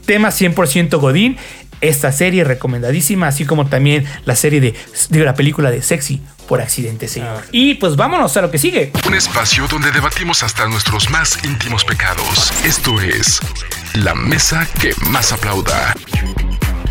tema 100% godín. Esta serie recomendadísima, así como también la serie de, de la película de Sexy por accidente, señor. Y pues vámonos a lo que sigue. Un espacio donde debatimos hasta nuestros más íntimos pecados. Esto es La Mesa que más aplauda.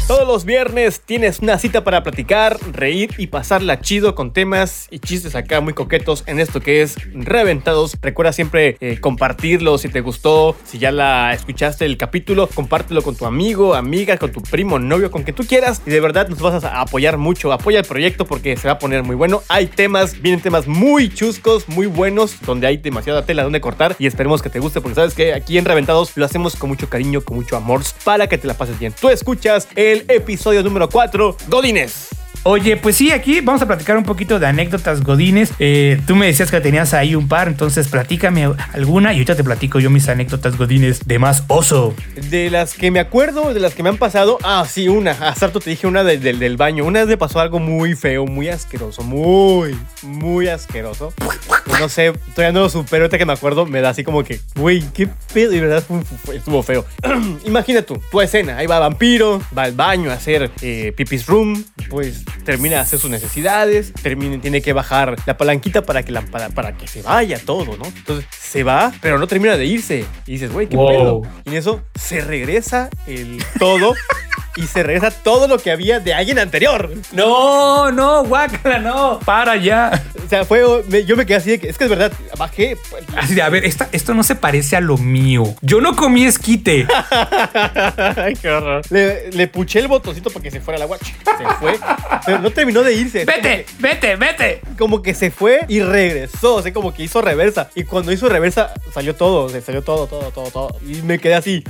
Todos los viernes tienes una cita para platicar, reír y pasarla chido con temas y chistes acá muy coquetos en esto que es Reventados. Recuerda siempre eh, compartirlo si te gustó, si ya la escuchaste el capítulo, compártelo con tu amigo, amiga, con tu primo, novio, con quien tú quieras y de verdad nos vas a apoyar mucho. Apoya el proyecto porque se va a poner muy bueno. Hay temas, vienen temas muy chuscos, muy buenos, donde hay demasiada tela donde cortar y esperemos que te guste porque sabes que aquí en Reventados lo hacemos con mucho cariño, con mucho amor para que te la pases bien. Tú escuchas el episodio número 4, Godines. Oye, pues sí, aquí vamos a platicar un poquito de anécdotas godines. Eh, tú me decías que tenías ahí un par, entonces platícame alguna y ahorita te platico yo mis anécdotas godines de más oso. De las que me acuerdo, de las que me han pasado, ah, sí, una. Rato te dije una de- del- baño. Una vez me pasó algo muy feo, muy asqueroso, muy, muy asqueroso. No sé, todavía no lo supero. Ahorita que me acuerdo, me da así como que, güey, qué pedo. Y verdad estuvo feo. Imagina tú, tu escena. Ahí va vampiro, va al baño a hacer eh, pipis room, pues termina de hacer sus necesidades, termina, tiene que bajar la palanquita para que, la, para, para que se vaya todo, ¿no? Entonces se va, pero no termina de irse. Y dices, güey, qué Wow. pedo. Y en eso se regresa el todo y se regresa todo lo que había de alguien anterior. No, no, guácala, no. Para ya. O sea, fue. yo me quedé así de que es que es verdad, bajé. pues, Así de, a ver, esta- esto no se parece a lo mío. Yo no comí esquite. Ay, qué horror. Le, le puché el botoncito para que se fuera el agua. Se fue. Pero no terminó de irse. Vete, vete, vete. Como que se fue y regresó. O sea, como que hizo reversa. Y cuando hizo reversa, salió todo. Se salió todo, todo, todo, todo. Y me quedé así.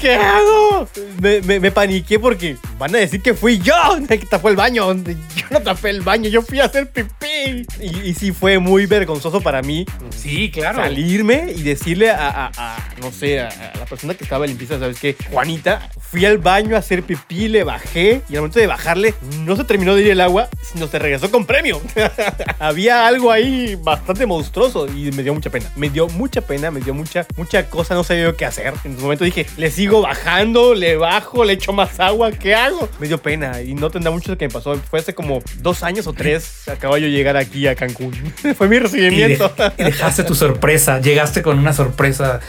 ¿Qué hago? Me, me, me paniqué porque van a decir que fui yo el que tapó el baño. Yo no tapé el baño, yo fui a hacer pipí. Y, y sí fue muy vergonzoso para mí Sí, claro. salirme y decirle a, a- a, no sé, a, a la persona que estaba limpieza, ¿sabes qué? Juanita, fui al baño a hacer pipí, le bajé y al momento de bajarle no se terminó de ir el agua, sino se regresó con premio. Había algo ahí bastante monstruoso y me dio mucha pena. Me dio mucha pena, me dio mucha, mucha cosa, no sabía yo qué hacer. En ese momento dije, le sigo bajando, le bajo, le echo más agua, ¿qué hago? Me dio pena y no tendrá mucho que me pasó. Fue hace como dos años o tres, acabo yo de llegar aquí a Cancún. Fue mi Y, de- recibimiento. y dejaste tu sorpresa. Llegaste con una sorpresa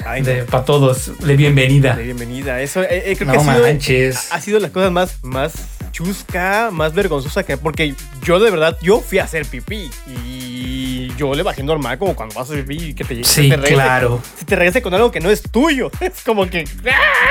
para todos de bienvenida. De bienvenida. Eso eh, eh, creo No que ha sido, manches. ha sido las cosas más, más chusca, más vergonzosa que porque yo de verdad yo fui a hacer pipí y yo le bajé normal como cuando vas a hacer pipí y que te llegue. Sí, te regrese- claro. Si te regrese con algo que no es tuyo, es como que ¡Ah!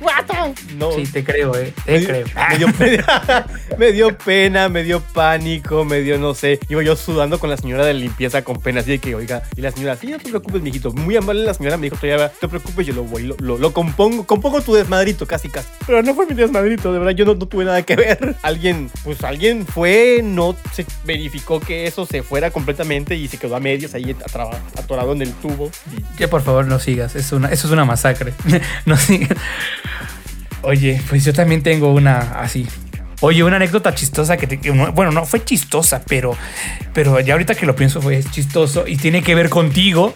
¡Guata! No. Sí, te creo, eh. Me Te dio, creo. me dio pena, me dio pena, me dio pánico, me dio, no sé. Iba yo sudando con la señora de limpieza con pena, así de que, oiga, y la señora, sí, no te preocupes, mijito. Muy amable la señora me dijo, todavía, no te preocupes, yo lo voy, lo, lo, lo compongo, compongo tu desmadrito, casi, casi. Pero no fue mi desmadrito, de verdad, yo no, no tuve nada que ver. Alguien, pues alguien fue, no se verificó que eso se fuera completamente y se quedó a medios ahí atraba- atorado en el tubo. Y Ya por favor no sigas, es una, eso es una masacre. no sigas. Oye, pues yo también tengo una así. Oye, una anécdota chistosa que, te- bueno, no fue chistosa, pero, pero ya ahorita que lo pienso fue chistoso y tiene que ver contigo.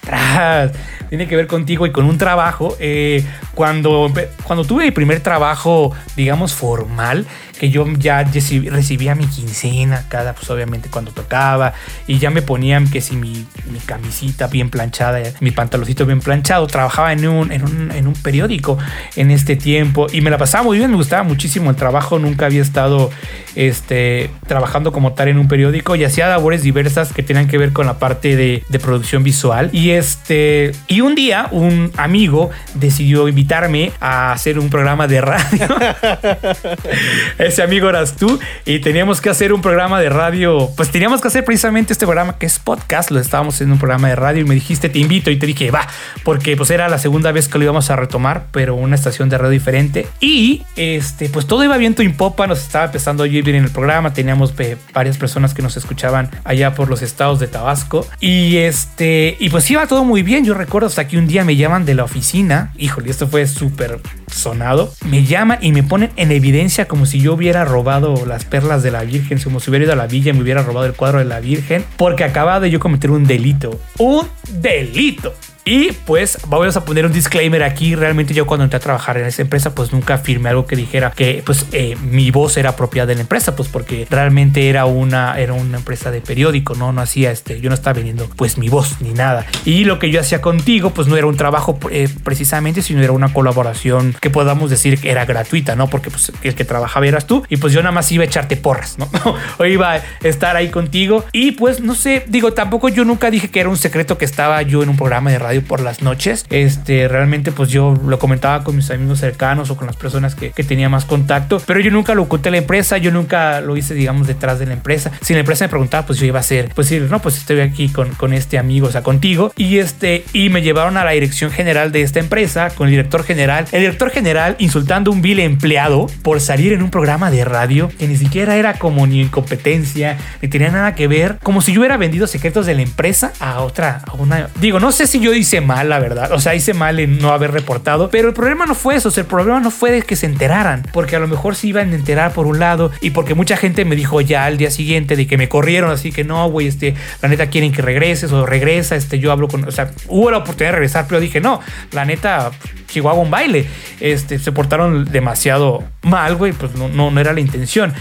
Tiene que ver contigo y con un trabajo. Eh, cuando, cuando tuve mi primer trabajo, digamos, formal, que yo ya reci- recibía mi quincena cada, pues obviamente cuando tocaba y ya me ponían que si mi, mi camisita bien planchada, mi pantaloncito bien planchado, trabajaba en un, en, un, en un periódico en este tiempo y me la pasaba muy bien, me gustaba muchísimo el trabajo, nunca había estado este, trabajando como tal en un periódico y hacía labores diversas que tenían que ver con la parte de, de producción visual y este y un día un amigo decidió invitarme a hacer un programa de radio ese amigo eras tú y teníamos que hacer un programa de radio. Pues teníamos que hacer precisamente este programa que es podcast. Lo estábamos haciendo un programa de radio y me dijiste te invito y te dije va, porque pues era la segunda vez que lo íbamos a retomar, pero una estación de radio diferente. Y este, pues todo iba viento en popa. Nos estaba empezando a ir bien en el programa. Teníamos eh, varias personas que nos escuchaban allá por los estados de Tabasco y este, y pues iba todo muy bien. Yo recuerdo hasta que un día me llaman de la oficina. Híjole, esto fue súper sonado. Me llaman y me ponen en evidencia como si yo hubiera robado las perlas de la Virgen, si hubiera ido a la villa y me hubiera robado el cuadro de la Virgen, porque acababa de yo cometer un delito. Un delito. Y pues vamos a poner un disclaimer aquí. Realmente yo cuando entré a trabajar en esa empresa, pues nunca firmé algo que dijera que pues eh, mi voz era propiedad de la empresa, pues porque realmente era una, era una empresa de periódico, ¿no? No hacía este, yo no estaba vendiendo pues mi voz ni nada. Y lo que yo hacía contigo, pues no era un trabajo eh, precisamente, sino era una colaboración que podamos decir que era gratuita, ¿no? Porque pues el que trabajaba eras tú y pues yo nada más iba a echarte porras, ¿no? o iba a estar ahí contigo y pues no sé, digo, tampoco yo nunca dije que era un secreto que estaba yo en un programa de radio por las noches. Este, realmente pues yo lo comentaba con mis amigos cercanos o con las personas que, que tenía más contacto, pero yo nunca lo oculté a la empresa, yo nunca lo hice, digamos, detrás de la empresa. Si la empresa me preguntaba, pues yo iba a hacer, pues decir, no, pues estoy aquí con, con este amigo, o sea, contigo. Y este, y me llevaron a la dirección general de esta empresa, con el director general. El director general insultando a un vil empleado por salir en un programa de radio que ni siquiera era como ni incompetencia, ni tenía nada que ver, como si yo hubiera vendido secretos de la empresa a otra, a una. Digo, no sé si yo hice mal, la verdad. O sea, hice mal en no haber reportado, pero el problema no fue eso. O sea, el problema no fue de que se enteraran, porque a lo mejor se iban a enterar por un lado y porque mucha gente me dijo ya al día siguiente de que me corrieron, así que no, güey, este, la neta quieren que regreses o regresa, este, yo hablo con, o sea, hubo la oportunidad de regresar, pero dije, no, la neta, Chihuahua un baile, este, se portaron demasiado mal, güey, pues no, no, no era la intención.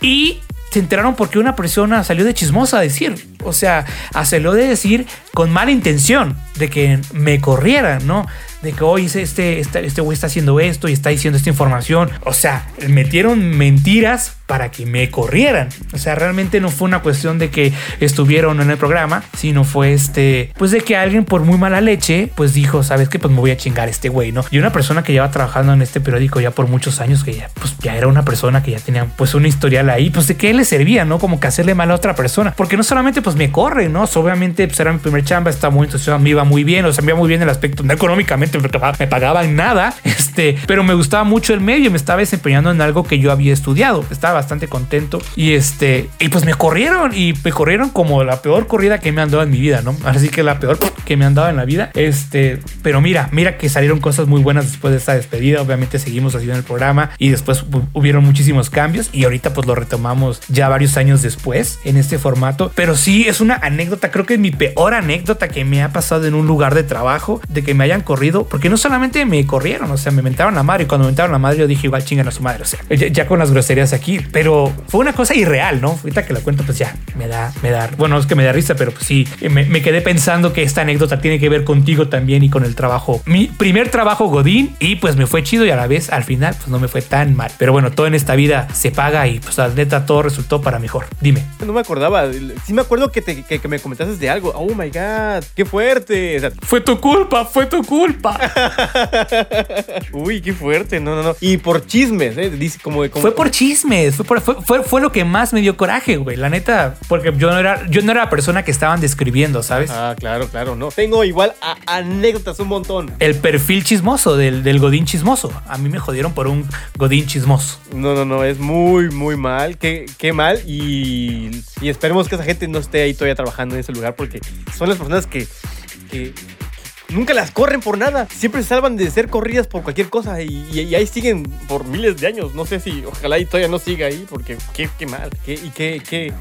Y se enteraron porque una persona salió de chismosa a decir, o sea, salió de decir con mala intención de que me corrieran, ¿no? de que hoy este, este, este güey está haciendo esto y está diciendo esta información. O sea, metieron mentiras para que me corrieran. O sea, realmente no fue una cuestión de que estuvieron en el programa, sino fue este, pues de que alguien por muy mala leche, pues dijo, ¿sabes qué? Pues me voy a chingar este güey, ¿no? Y una persona que lleva trabajando en este periódico ya por muchos años, que ya, pues ya era una persona que ya tenía pues un historial ahí, pues de qué le servía, ¿no? Como que hacerle mal a otra persona. Porque no solamente pues me corre, ¿no? obviamente pues era mi primer chamba, estaba muy entusiasmado, me iba muy bien, o sea, me iba muy bien el aspecto, no económicamente, porque me pagaban nada, este, pero me gustaba mucho el medio, me estaba desempeñando en algo que yo había estudiado, estaba bastante contento. Y este, y pues me corrieron y me corrieron como la peor corrida que me han dado en mi vida, ¿no? Así que la peor que me han dado en la vida, este, pero mira, mira que salieron cosas muy buenas después de esta despedida, obviamente seguimos haciendo el programa y después hubieron muchísimos cambios y ahorita pues lo retomamos ya varios años después en este formato, pero sí es una anécdota, creo que es mi peor anécdota que me ha pasado en un lugar de trabajo, de que me hayan corrido, porque no solamente me corrieron, o sea, me mentaron la madre y cuando me mentaron la madre yo dije igual chingan a su madre, o sea, ya, con las groserías aquí, pero fue una cosa irreal, ¿no? Ahorita que la cuento, pues ya me da, me da, bueno, es que me da risa, pero pues sí, me, quedé pensando que esta anécdota tiene que ver contigo también y con el trabajo. Mi primer trabajo Godín y pues me fue chido y a la vez al final pues no me fue tan mal. Pero bueno, todo en esta vida se paga y pues la neta todo resultó para mejor. Dime. No me acordaba, sí me acuerdo que, te, que, me comentaste de algo. Oh my god, qué fuerte. fue tu culpa, fue tu culpa. Uy, qué fuerte, no, no, no. Y por chismes, ¿eh? Dice como, como... Fue por chismes, fue fue, fue, lo que más me dio coraje, güey. La neta, porque yo no era, yo no era la persona que estaban describiendo, ¿sabes? Ah, claro, claro, no. Tengo igual anécdotas un montón. El perfil chismoso del, del Godín chismoso. A mí me jodieron por un Godín chismoso. No, no, no, es muy, muy mal. Qué, qué mal. Y, y esperemos que esa gente no esté ahí todavía trabajando en ese lugar porque son las personas que, que nunca las corren por nada. Siempre se salvan de ser corridas por cualquier cosa y, ahí siguen por miles de años. No sé si ojalá y todavía no siga ahí porque qué, qué mal. Qué, y qué, qué,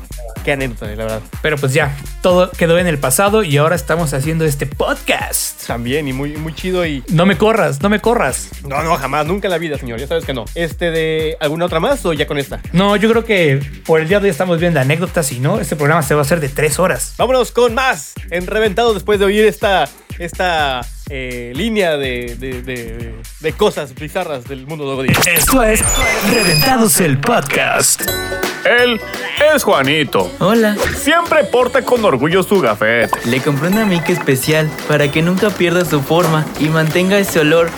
qué anécdota, la verdad. Pero pues ya, todo quedó en el pasado y ahora estamos haciendo este podcast. También y muy, muy chido y... No me corras, no me corras. No, no, jamás, nunca en la vida, señor. Ya sabes que no. Este de alguna otra más o ya con esta. No, yo creo que por el día de hoy estamos viendo anécdotas y no, este programa se va a hacer de tres horas. Vámonos con más en Reventado después de oír esta esta eh, línea de, de, cosas bizarras del mundo de Godín. Esto es Reventados el Podcast. Él es Juanito. Hola. Siempre porta con orgullo su gafete. Le compré una mica especial para que nunca pierda su forma y mantenga ese olor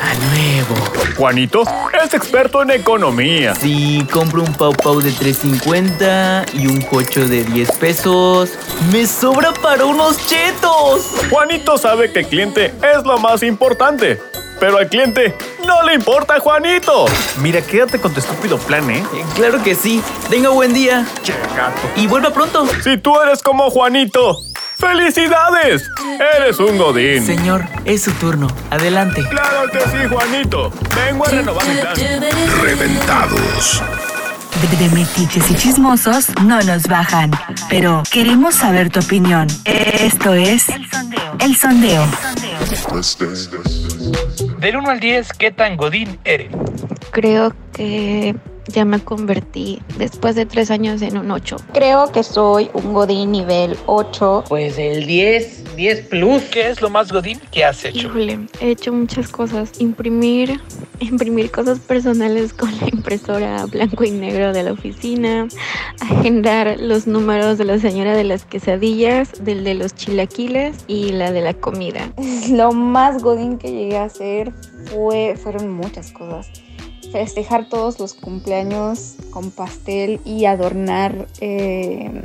a nuevo. Juanito es experto en economía. Si compro un pau pau de 3.50 y un cocho de 10 pesos, me sobra para unos chetos. Juanito sabe que el cliente es lo más importante. Pero al cliente no le importa, Juanito. Mira, quédate con tu estúpido plan, ¿eh? eh claro que sí. Tenga buen día. Che, gato. Y vuelva pronto. Si tú eres como Juanito, ¡Felicidades! Eres un godín. Señor, es su turno. Adelante. Claro que sí, Juanito. Vengo a renovar mi plan. Reventados. De metiches y chismosos no nos bajan, pero queremos saber tu opinión. Esto es El sondeo. El sondeo. Del 1 al 10, ¿qué tan godín eres? Creo que ya me convertí después de tres años en un 8. Creo que soy un Godín nivel 8. Pues el 10, 10 plus. ¿Qué es lo más Godín que has hecho? Híjole, he hecho muchas cosas. Imprimir, imprimir cosas personales con la impresora blanco y negro de la oficina, agendar los números de la señora de las quesadillas, del de los chilaquiles y la de la comida. Lo más Godín que llegué a hacer fue, fueron muchas cosas festejar todos los cumpleaños con pastel y adornar eh,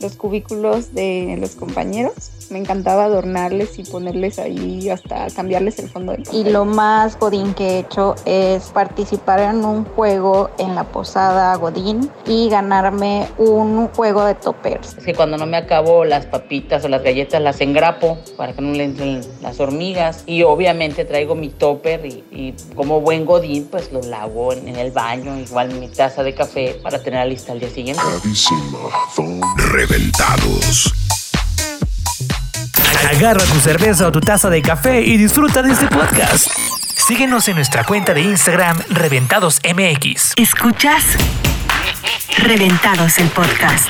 los cubículos de los compañeros me encantaba adornarles y ponerles ahí hasta cambiarles el fondo de Y lo más godín que he hecho es participar en un juego en la posada godín y ganarme un juego de toppers. Es que cuando no me acabo las papitas o las galletas las engrapo para que no le entren las hormigas y obviamente traigo mi topper y, como buen godín pues lo lavo en, el baño, igual mi taza de café para tenerla lista al día siguiente. Reventados. Agarra tu cerveza o tu taza de café y disfruta de este podcast. Síguenos en nuestra cuenta de Instagram ReventadosMX. ¿Escuchas? Reventados el podcast.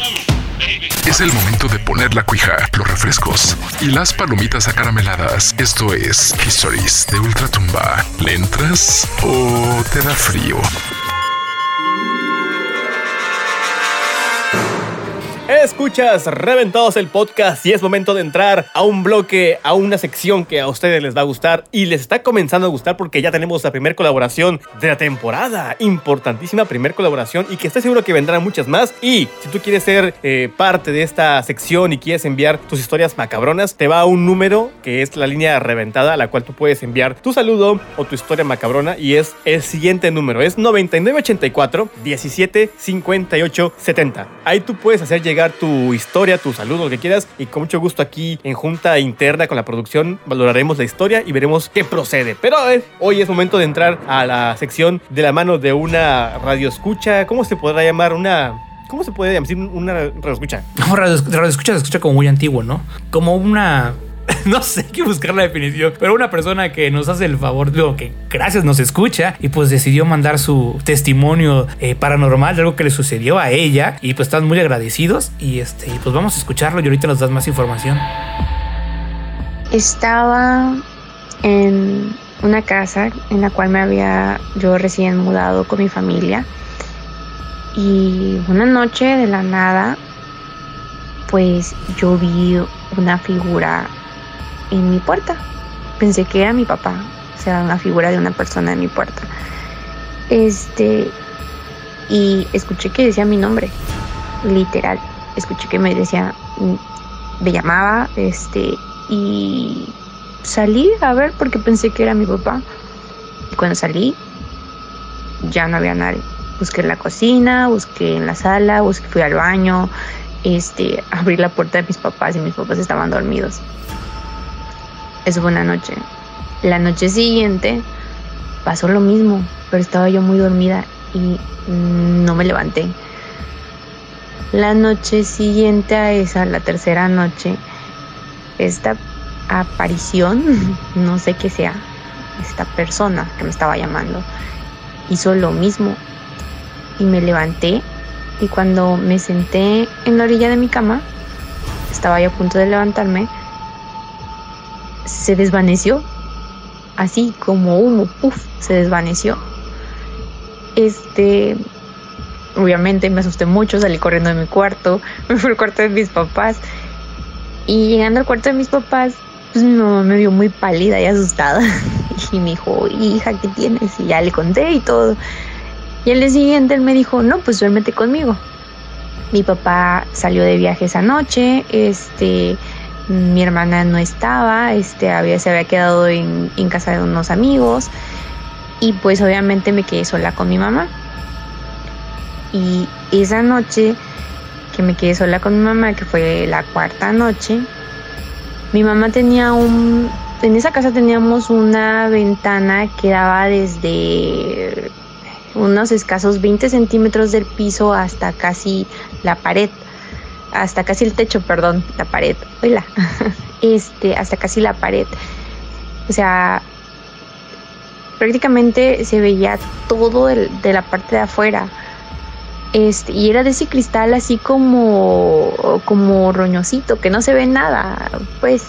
Es el momento de poner la cuija, los refrescos y las palomitas acarameladas. Esto es Histories de Ultratumba. ¿Le entras o te da frío? Escuchas Reventados el podcast y es momento de entrar a un bloque, a una sección que a ustedes les va a gustar y les está comenzando a gustar porque ya tenemos la primera colaboración de la temporada. Importantísima primera colaboración y que estoy seguro que vendrán muchas más. Y si tú quieres ser eh, parte de esta sección y quieres enviar tus historias macabronas, te va a un número que es la línea reventada a la cual tú puedes enviar tu saludo o tu historia macabrona y es el siguiente número. Es 9984 17 58 70. Ahí tú puedes hacer llegar tu historia, tu saludo, lo que quieras. Y con mucho gusto aquí en junta interna con la producción valoraremos la historia y veremos qué procede. Pero ver, hoy es momento de entrar a la sección de la mano de una radio escucha. ¿Cómo se podrá llamar? Una ¿Cómo se puede decir una radio escucha? No, radio, radio se escucha como muy antiguo, ¿no? Como una no sé qué buscar la definición, pero una persona que nos hace el favor, digo, que gracias nos escucha y pues decidió mandar su testimonio eh, paranormal de algo que le sucedió a ella y pues están muy agradecidos y este, pues vamos a escucharlo y ahorita nos das más información. Estaba en una casa en la cual me había yo recién mudado con mi familia y una noche de la nada pues yo vi una figura en mi puerta. Pensé que era mi papá, o sea, una figura de una persona en mi puerta. Este, y escuché que decía mi nombre, literal. Escuché que me decía, me llamaba, este, y salí a ver porque pensé que era mi papá. Y cuando salí, ya no había nadie. Busqué en la cocina, busqué en la sala, busqué, fui al baño, este, abrí la puerta de mis papás y mis papás estaban dormidos. Eso fue una noche. La noche siguiente pasó lo mismo, pero estaba yo muy dormida y no me levanté. La noche siguiente a esa, la tercera noche, esta aparición, no sé qué sea, esta persona que me estaba llamando, hizo lo mismo y me levanté y cuando me senté en la orilla de mi cama, estaba yo a punto de levantarme, se desvaneció, así como humo, puff, se desvaneció. Este, obviamente me asusté mucho, salí corriendo de mi cuarto, me fui al cuarto de mis papás y llegando al cuarto de mis papás, pues mi mamá me vio muy pálida y asustada y me dijo, hija, ¿qué tienes? Y ya le conté y todo. Y al día siguiente él me dijo, no, pues duérmete conmigo. Mi papá salió de viaje esa noche, este, mi hermana no estaba, este, había, se había quedado en, en casa de unos amigos y pues obviamente me quedé sola con mi mamá. Y esa noche que me quedé sola con mi mamá, que fue la cuarta noche, mi mamá tenía un... En esa casa teníamos una ventana que daba desde unos escasos 20 centímetros del piso hasta casi la pared hasta casi el techo, perdón, la pared, hola, este, hasta casi la pared. O sea, prácticamente se veía todo de la parte de afuera. Este, y era de ese cristal así como, como roñosito, que no se ve nada. Pues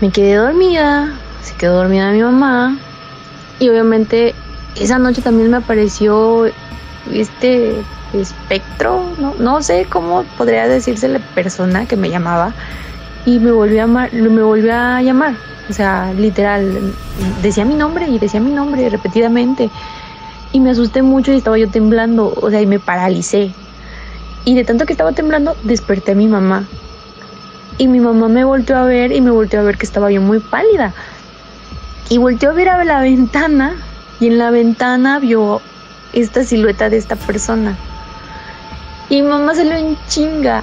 me quedé dormida, se quedó dormida mi mamá. Y obviamente esa noche también me apareció este espectro, no, sé cómo podría decirse la persona que me llamaba y me volvió a me volvió a llamar, o sea, literal, decía mi nombre y decía mi nombre repetidamente y me asusté mucho y estaba yo temblando, o sea, y me paralicé. Y de tanto que estaba temblando, desperté a mi mamá. Y mi mamá me volteó a ver y me volteó a ver que estaba yo muy pálida. Y volteó a ver a la ventana y en la ventana vio esta silueta de esta persona. Y mamá salió en chinga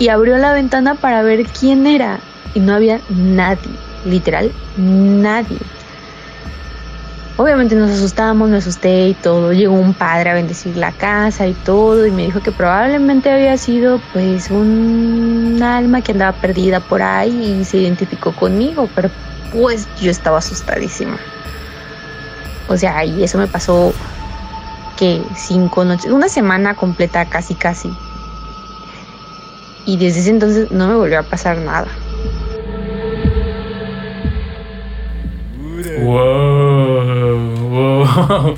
y abrió la ventana para ver quién era. Y no había nadie, literal, nadie. Obviamente nos asustamos, me asusté y todo. Llegó un padre a bendecir la casa y todo y me dijo que probablemente había sido pues un alma que andaba perdida por ahí y se identificó conmigo, pero pues yo estaba asustadísima. O sea, y eso me pasó que cinco noches, una semana completa casi casi. y desde ese entonces no me volvió a pasar nada. Wow, wow.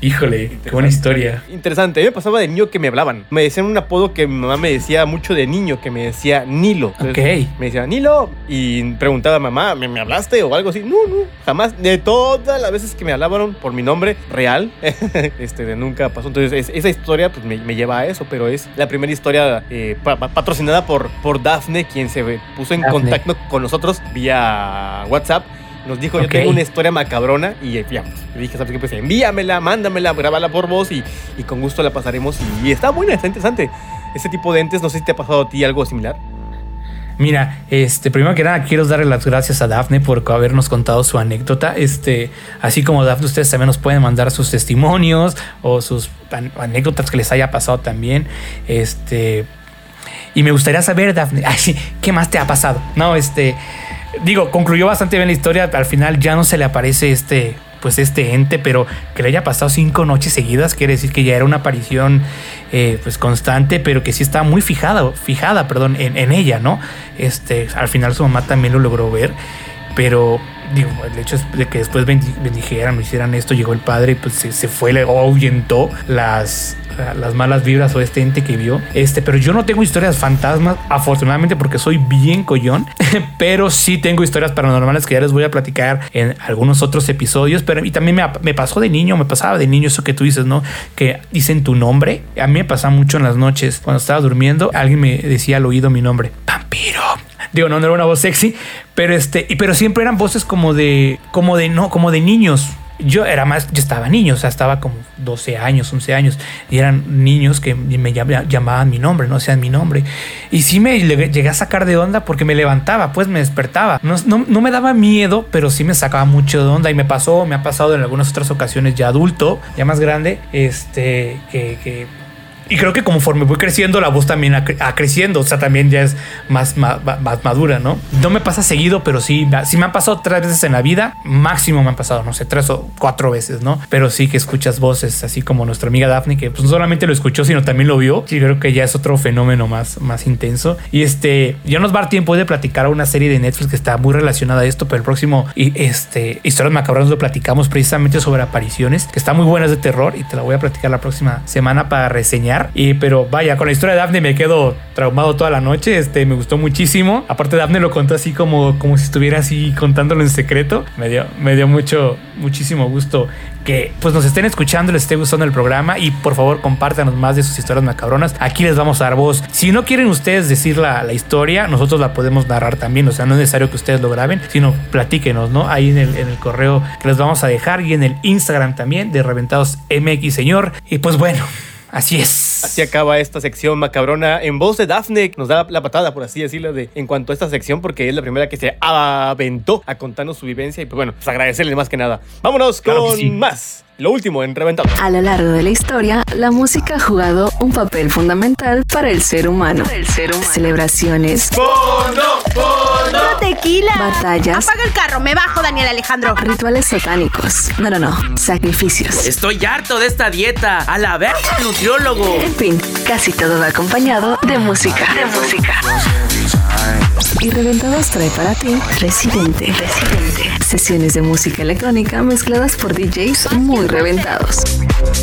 Híjole, qué buena historia. Interesante. A mí me pasaba de niño que me hablaban. Me decían un apodo que mi mamá me decía mucho de niño, que me decía Nilo. Entonces, Ok. Me decía Nilo y preguntaba a mamá, ¿me, me hablaste o algo así? No, no, jamás. De todas las veces que me hablaban por mi nombre real, este, de nunca pasó. Entonces, es- esa historia pues, me, me lleva a eso, pero es la primera historia eh, pa- pa- patrocinada por, por Dafne, quien se puso en Dafne. contacto con nosotros vía WhatsApp. Nos dijo, Ok. yo tengo una historia macabrona y ya, le dije, ¿sabes qué? Pues envíamela, mándamela, grábala por voz y, y con gusto la pasaremos. Y, está buena, está interesante. Ese tipo de entes, no sé si te ha pasado a ti algo similar. Mira, este, primero que nada quiero darle las gracias a Dafne por habernos contado su anécdota. Este, así como Dafne, ustedes también nos pueden mandar sus testimonios o sus an- anécdotas que les haya pasado también. Este, y me gustaría saber, Dafne, ay, ¿qué más te ha pasado? No, este, digo, concluyó bastante bien la historia. Al final ya no se le aparece este, pues este ente, pero que le haya pasado cinco noches seguidas, quiere decir que ya era una aparición, eh, pues constante, pero que sí estaba muy fijada, fijada, perdón, en, en ella, ¿no? Este, al final su mamá también lo logró ver, pero digo, el hecho de que después bendi- bendijeran o hicieran esto, llegó el padre y pues se, se fue, le ahuyentó las, las malas vibras o este ente que vio. Este, pero yo no tengo historias fantasmas, afortunadamente porque soy bien collón, pero sí tengo historias paranormales que ya les voy a platicar en algunos otros episodios, pero y también me, me pasó de niño, me pasaba de niño eso que tú dices, ¿no? Que dicen tu nombre. A mí me pasa mucho en las noches, cuando estaba durmiendo, alguien me decía al oído mi nombre, vampiro. Digo, no, no era una voz sexy, pero este, pero siempre eran voces como de, como de, no, como de niños. Yo era más, yo estaba niño, o sea, estaba como 12 años, 11 años, y eran niños que me llam- llamaban mi nombre, no o sea, mi nombre. Y sí me le- llegué a sacar de onda porque me levantaba, pues me despertaba. No, no, no me daba miedo, pero sí me sacaba mucho de onda y me pasó, me ha pasado en algunas otras ocasiones ya adulto, ya más grande, este, que, que y creo que conforme voy creciendo, la voz también ha, ha creciendo. O sea, también ya es más, ma- más, madura, ¿no? No me pasa seguido, pero sí, sí me han pasado tres veces en la vida. Máximo me han pasado, no sé, tres o cuatro veces, ¿no? Pero sí que escuchas voces, así como nuestra amiga Daphne, que pues no solamente lo escuchó, sino también lo vio. Y creo que ya es otro fenómeno más, más intenso. Y este, ya nos va a dar tiempo de platicar una serie de Netflix que está muy relacionada a esto, pero el próximo, y este, Historias Macabras lo platicamos precisamente sobre apariciones, que está muy buena, es de terror, y te la voy a platicar la próxima semana para reseñar. Y pero vaya, con la historia de Daphne me quedo traumado toda la noche. Este me gustó muchísimo. Aparte, Daphne lo contó así como, como si estuviera así contándolo en secreto. Me dio, me dio mucho, muchísimo gusto que pues nos estén escuchando, les esté gustando el programa y por favor compártanos más de sus historias macabronas. Aquí les vamos a dar voz. Si no quieren ustedes decir la, la historia, nosotros la podemos narrar también. O sea, no es necesario que ustedes lo graben, sino platíquenos, ¿no? Ahí en el, en el correo que les vamos a dejar y en el Instagram también de Reventados MX Señor. Y pues bueno, así es. Así acaba esta sección macabrona en voz de Dafne. Nos da la patada, por así decirlo, de, en cuanto a esta sección, porque es la primera que se aventó a contarnos su vivencia. Y pues bueno, pues agradecerle más que nada. Vámonos Claro con sí. más. Lo último en Reventado. A lo largo de la historia, la música ha jugado un papel fundamental para el ser humano. Celebraciones, tequila. Batallas. Apaga el carro, me bajo, Daniel Alejandro. rituales satánicos. No, no, no. Sacrificios. Estoy harto de esta dieta. A la verga, nutriólogo. En fin, casi todo va acompañado de música. De música. Y Reventados trae para ti Residente. Residente. Sesiones de música electrónica mezcladas por DJs muy reventados.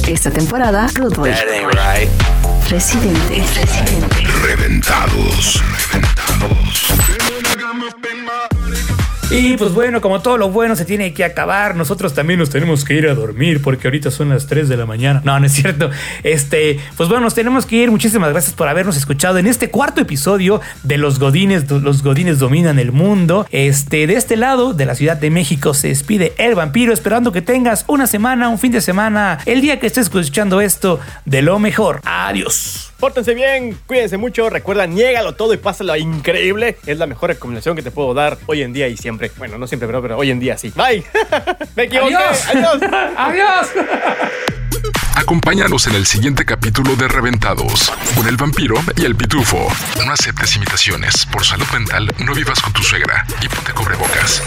Esta temporada, Rude Boy. Residente. Residente. Reventados. Y pues bueno, como todo lo bueno se tiene que acabar, nosotros también nos tenemos que ir a dormir porque ahorita son las 3 de la mañana. No, no es cierto. Este, pues bueno, nos tenemos que ir. Muchísimas gracias por habernos escuchado en este cuarto episodio de Los Godines. Los Godines dominan el mundo. Este, de este lado, de la Ciudad de México, se despide el vampiro, esperando que tengas una semana, un fin de semana, el día que estés escuchando esto, de lo mejor. Adiós. Pórtense bien, cuídense mucho. Recuerda, niégalo todo y pásalo increíble. Es la mejor recomendación que te puedo dar hoy en día y siempre. Bueno, no siempre, pero, pero hoy en día sí. Bye. Me equivoqué. Adiós. Adiós. Adiós. Acompáñanos en el siguiente capítulo de Reventados con el vampiro y el pitufo. No aceptes imitaciones. Por salud mental, no vivas con tu suegra y ponte cubrebocas.